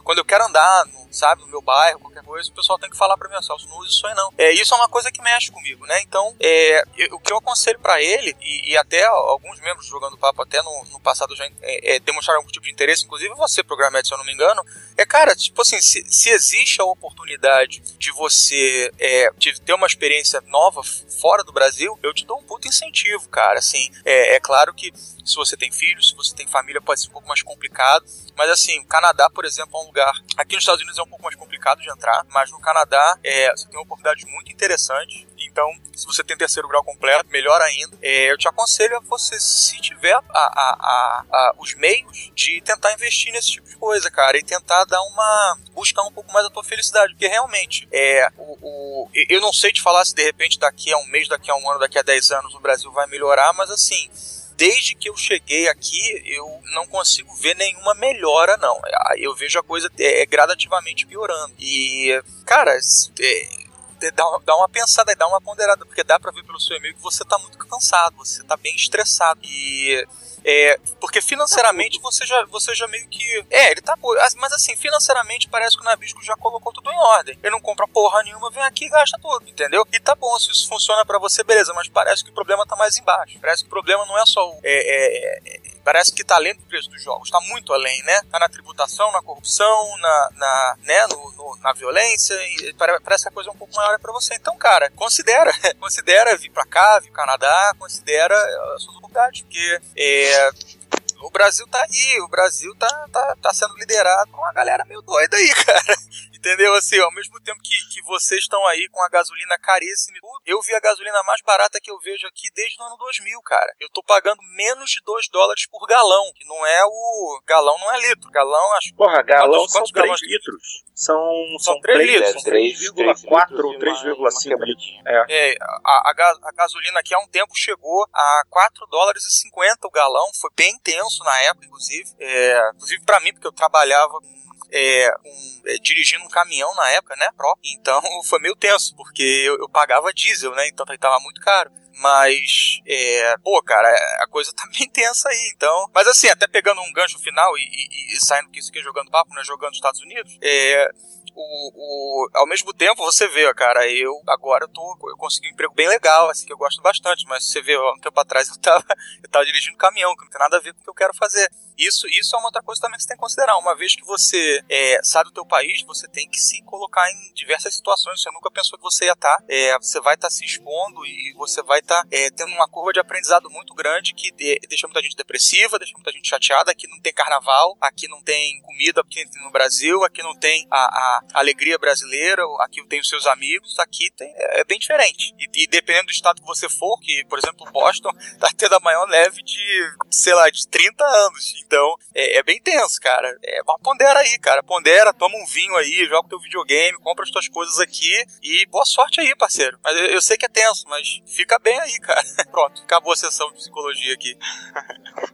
quando eu quero andar, no, sabe, no meu bairro, qualquer coisa, o pessoal tem que falar pra mim, Celso, não use isso aí não. É, isso é uma coisa que mexe comigo, né? Então, é, eu- o que eu aconselho pra ele, e, e até alguns membros do jogando papo, até no, no passado já é, é, demonstraram algum tipo de interesse, inclusive você, Programmed, se eu não me engano, é, cara, tipo assim, se, se existe a oportunidade de você é, de ter uma experiência nova fora do Brasil, eu te dou um puto incentivo, cara. Assim, é, é claro que se você tem filhos, se você tem família, pode ser um pouco mais complicado. Mas assim, o Canadá, por exemplo, é um lugar. Aqui nos Estados Unidos é um pouco mais complicado de entrar, mas no Canadá é, você tem uma oportunidade muito interessante. Então, se você tem terceiro grau completo, melhor ainda. É, eu te aconselho a você, se tiver a, a- a- os meios, de tentar investir nesse tipo de coisa, cara, e tentar dar uma. buscar um pouco mais a tua felicidade. Porque realmente, é, o, o- eu não sei te falar se de repente daqui a um mês, daqui a um ano, daqui a 10 anos o Brasil vai melhorar, mas assim desde que eu cheguei aqui, eu não consigo ver nenhuma melhora, não. Ah, Eu vejo a coisa é, gradativamente piorando. E, cara, é, é, dá, uma- dá uma pensada, dá uma ponderada, porque dá pra ver pelo seu e-mail que você tá muito cansado, você tá bem estressado. E. É, porque financeiramente você já, você já meio que. É, ele tá. Mas assim, financeiramente parece que o Nabisco já colocou tudo em ordem. Ele não compra porra nenhuma, vem aqui e gasta tudo, entendeu? E tá bom, se isso funciona pra você, beleza, mas parece que o problema tá mais embaixo. Parece que o problema não é só o. é, é, é, parece que tá além do preço dos jogos, tá muito além, né? Tá na tributação, na corrupção, na, na, né, no, no- na violência, e pare- parece que a coisa é um pouco maior pra você. Então, cara, considera, considera vir pra cá, vir pro Canadá, considera eh, as suas oportunidades, porque é, o Brasil tá aí, o Brasil tá, tá, tá sendo liderado com uma galera meio doida aí, cara. Entendeu? Assim, ao mesmo tempo que, que vocês estão aí com a gasolina caríssima e tudo, eu vi a gasolina mais barata que eu vejo aqui desde o ano 2000, cara. Eu tô pagando menos de 2 dólares por galão, que não é o... Galão não é litro, galão acho... Porra, galão são quantos 3 galões? litros. São, São são três 3 litros, são são 3,4 ou 3,5 litros. É. É, a, a, a gasolina aqui há um tempo chegou a 4 dólares e 50 o galão, foi bem intenso na época, inclusive. É, inclusive pra mim, porque eu trabalhava é, um, é, dirigindo um caminhão na época, né, próprio. Então foi meio tenso, porque eu, eu pagava diesel, né, então tava muito caro. Mas, é, pô, cara, a coisa tá bem tensa aí, então. Mas assim, até pegando um gancho final e, e, e saindo que isso aqui jogando papo, né? Jogando nos Estados Unidos, é o, o, ao mesmo tempo você vê, cara, eu agora eu, tô, eu consegui um emprego bem legal, assim, que eu gosto bastante, mas você vê, ó, um tempo atrás eu tava, eu tava dirigindo caminhão, que não tem nada a ver com o que eu quero fazer. Isso, isso é uma outra coisa também que você tem que considerar. Uma vez que você é, sai do teu país, você tem que se colocar em diversas situações. Você nunca pensou que você ia estar. Tá, é, você vai estar tá se expondo e você vai estar tá, é, tendo uma curva de aprendizado muito grande que de, deixa muita gente depressiva, deixa muita gente chateada. Aqui não tem carnaval, aqui não tem comida aqui no Brasil, aqui não tem a, a alegria brasileira, aqui tem os seus amigos, aqui tem, é, é bem diferente. E, e, dependendo do estado que você for, que, por exemplo, Boston tá tendo a maior neve de, sei lá, de 30 anos. Então, é, é bem tenso, cara. É, pondera aí, cara. Pondera, toma um vinho aí, joga o teu videogame, compra as tuas coisas aqui e boa sorte aí, parceiro. Mas eu, eu sei que é tenso, mas fica bem aí, cara. Pronto, acabou a sessão de psicologia aqui.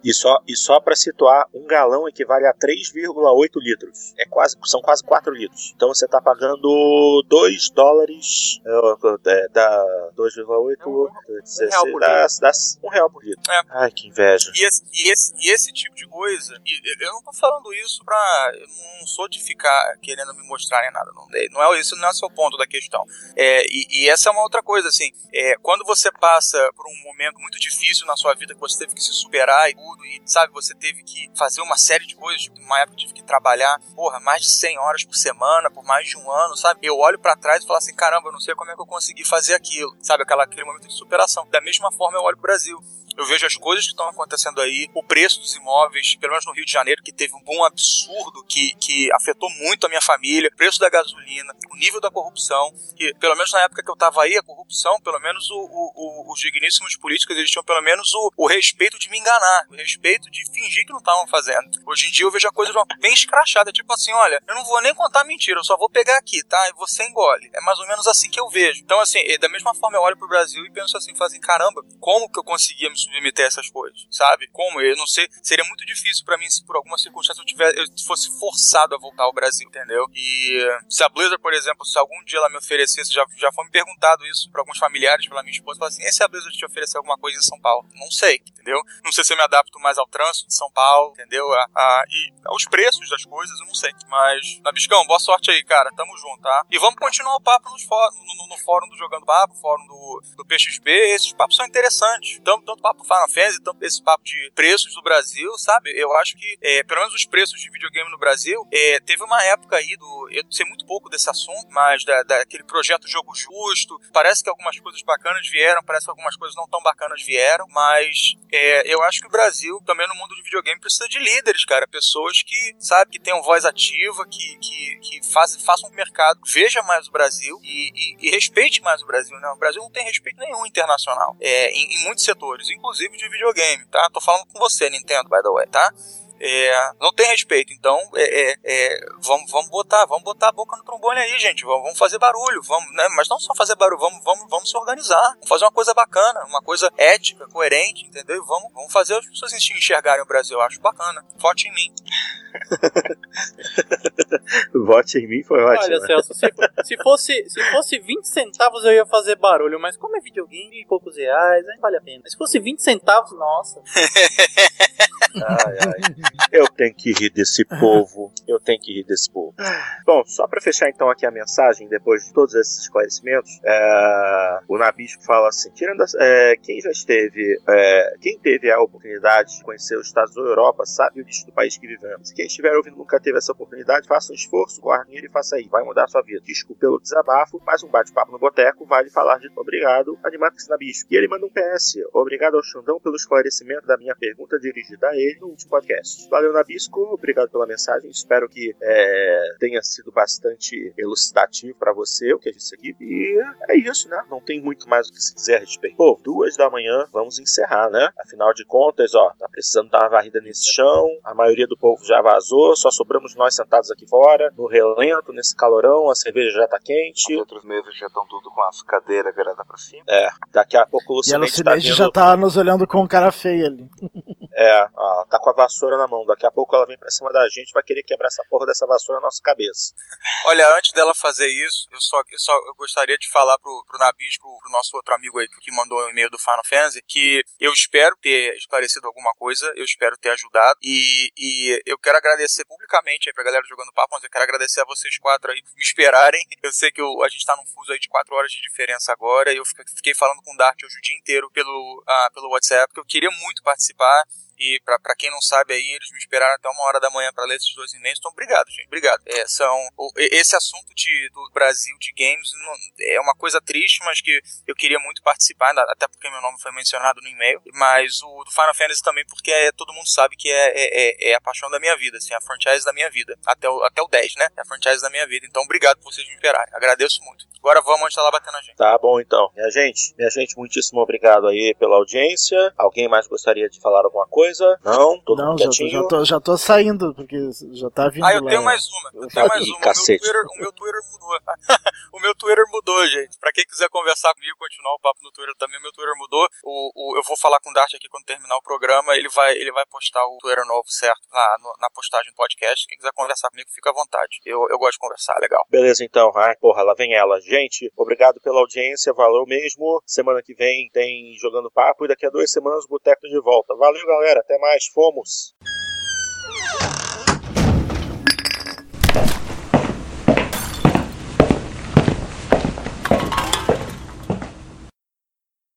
e só, e só pra situar, um galão equivale a 3,8 litros. É quase, são quase 4 litros. Então você tá pagando 2 dólares, é, é dá 2,8, é um, 16, um dá, dá 1 real por litro. É. Ai, que inveja. E esse, e esse, e esse tipo de coisa, e eu não tô falando isso pra. Eu não sou de ficar querendo me mostrar nem nada. Não, não é isso, não é o seu ponto da questão. É, e, e, essa é uma outra coisa, assim. É, quando você passa por um momento muito difícil na sua vida, que você teve que se superar e tudo, e sabe, você teve que fazer uma série de coisas, tipo, uma época tive que trabalhar, porra, mais de 100 horas por semana, por mais de um ano, sabe? Eu olho para trás e falo assim, caramba, eu não sei como é que eu consegui fazer aquilo, sabe? Aquela, aquele momento de superação. Da mesma forma, eu olho pro Brasil eu vejo as coisas que estão acontecendo aí, o preço dos imóveis, pelo menos no Rio de Janeiro, que teve um boom absurdo que, que afetou muito a minha família, preço da gasolina, o nível da corrupção, que pelo menos na época que eu estava aí, a corrupção, pelo menos o, o, o, os digníssimos políticos, eles tinham pelo menos o, respeito de me enganar, o respeito de fingir que não estavam fazendo. Hoje em dia eu vejo a coisa bem escrachada, tipo assim, olha, eu não vou nem contar mentira, eu só vou pegar aqui, tá? E você engole. É mais ou menos assim que eu vejo. Então, assim, da mesma forma eu olho pro Brasil e penso assim, fazem, caramba, como que eu conseguia me submeter a essas coisas, sabe? Como? Eu não sei, seria muito difícil para mim se por alguma circunstância eu, tiver, eu fosse forçado a voltar ao Brasil, entendeu? E se a Blizzard, por exemplo, se algum dia ela me oferecesse, já, já foi me perguntado isso por alguns familiares, pela minha esposa, fala assim, e se a Blizzard te oferecer alguma coisa em São Paulo? Não sei, entendeu? Não sei se eu me adapto mais ao trânsito de São Paulo, entendeu? A, a, e aos preços das coisas, eu não sei. Mas, Nabiscão, boa sorte aí, cara. Tamo junto, tá? E vamos continuar o papo no, no, no fórum do Jogando Papo, fórum do, do PXP. Esses papos são interessantes. Tanto, tanto papo Final Fantasy, tanto esse papo de preços do Brasil, sabe? Eu acho que, é, pelo menos os preços de videogame no Brasil, é, teve uma época aí do. Eu sei muito pouco desse assunto, mas da, daquele projeto Jogo Justo. Parece que algumas coisas bacanas vieram, parece que algumas coisas não tão bacanas vieram, mas é, eu acho que o Brasil, também no mundo de videogame, precisa de líderes, cara. Pessoas que, sabe, que tenham voz ativa, que, que, que faz, façam o mercado, veja mais o Brasil e, e, e, respeite mais o Brasil, né? O Brasil não tem respeito nenhum internacional, é, em, em muitos setores, inclusive de videogame, tá? Tô falando com você, Nintendo, by the way, tá? É, não tem respeito. Então, é, é, é, vamos, vamos botar, vamos botar a boca no trombone aí, gente. Vamos, vamos, fazer barulho, vamos, né? Mas não só fazer barulho, vamos, vamos, vamos se organizar, vamos fazer uma coisa bacana, uma coisa ética, coerente, entendeu? E vamos, vamos fazer as pessoas enxergarem o Brasil. Eu acho bacana. Vote em mim. Vote em mim foi ótimo. Olha, Celso, se, se, fosse, se fosse 20 centavos eu ia fazer barulho, mas como é videogame e poucos reais, aí vale a pena. Mas se fosse 20 centavos, nossa. ai, ai. Eu tenho que rir desse povo. Eu tenho que rir desse povo. Bom, só para fechar então aqui a mensagem, depois de todos esses esclarecimentos, é, o Nabisco fala assim: tirando é, quem já esteve, é, quem teve a oportunidade de conhecer os Estados Unidos ou Europa, sabe o lixo do país que vivemos. Quem estiver ouvindo nunca teve essa oportunidade, faça um esforço, guarde dinheiro e faça aí. Vai mudar a sua vida. Desculpe pelo desabafo, mas um bate-papo no boteco vale falar de obrigado, Animatrix Nabisco. E ele manda um PS. Obrigado ao Xandão pelo esclarecimento da minha pergunta dirigida a ele no último podcast. Valeu, Nabisco. Obrigado pela mensagem. Espero que é, tenha sido bastante elucidativo para você o que a gente aqui. E é isso, né? Não tem muito mais o que se dizer a respeito. Pô, duas da manhã, vamos encerrar, né? Afinal de contas, ó, tá precisando dar uma varrida nesse chão. A maioria do povo já vazou, só sobramos nós sentados aqui fora, no relento, nesse calorão. A cerveja já tá quente. Os outros meses já estão tudo com as cadeiras viradas pra cima. É, daqui a pouco o Lucineide tá vendo... já tá nos olhando com cara feia ali. É, ó, tá com a vassoura na mão. Daqui a pouco ela vem pra cima da gente vai querer quebrar essa porra dessa vassoura na nossa cabeça. Olha, antes dela fazer isso, eu só, eu só eu gostaria de falar pro, pro Nabis, pro, nosso outro amigo aí que mandou um e-mail do Final Fantasy, que eu espero ter esclarecido alguma coisa, eu espero ter ajudado, e, e eu quero agradecer publicamente aí pra galera jogando papo, mas eu quero agradecer a vocês quatro aí por me esperarem. Eu sei que eu, a gente tá num fuso aí de quatro horas de diferença agora, e eu fiquei falando com o Dart hoje o dia inteiro pelo, ah, pelo WhatsApp, que eu queria muito participar, e para quem não sabe aí, eles me esperaram até uma hora da manhã para ler esses dois e-mails. Então, obrigado, gente. Obrigado. É, são, esse assunto de, do Brasil de games não, é uma coisa triste, mas que eu queria muito participar, até porque meu nome foi mencionado no e-mail. Mas o do Final Fantasy também, porque é, todo mundo sabe que é, é, é, é, a paixão da minha vida, assim, a franchise da minha vida. Até o, até o 10, né? É a franchise da minha vida. Então, obrigado por vocês me esperarem. Agradeço muito. Agora vamos onde tá lá batendo a gente. Tá bom, então. Minha gente, minha gente, muitíssimo obrigado aí pela audiência. Alguém mais gostaria de falar alguma coisa? Não? Todo não, já, já, tô, já tô saindo, porque já tá vindo Ah, eu lá. tenho mais uma. Eu tenho mais uma. O meu, Twitter, o meu Twitter mudou. o meu Twitter mudou, gente. Pra quem quiser conversar comigo, continuar o papo no Twitter também, o meu Twitter mudou. O, o, eu vou falar com o Dart aqui quando terminar o programa. Ele vai, ele vai postar o Twitter novo, certo? Na, no, na postagem do podcast. Quem quiser conversar comigo, fica à vontade. Eu, eu gosto de conversar, legal. Beleza, então. Ai, porra, lá vem ela. Gente, obrigado pela audiência. Valeu mesmo. Semana que vem tem Jogando Papo e daqui a duas semanas o Boteco de volta. Valeu, galera. Até mais. Fomos.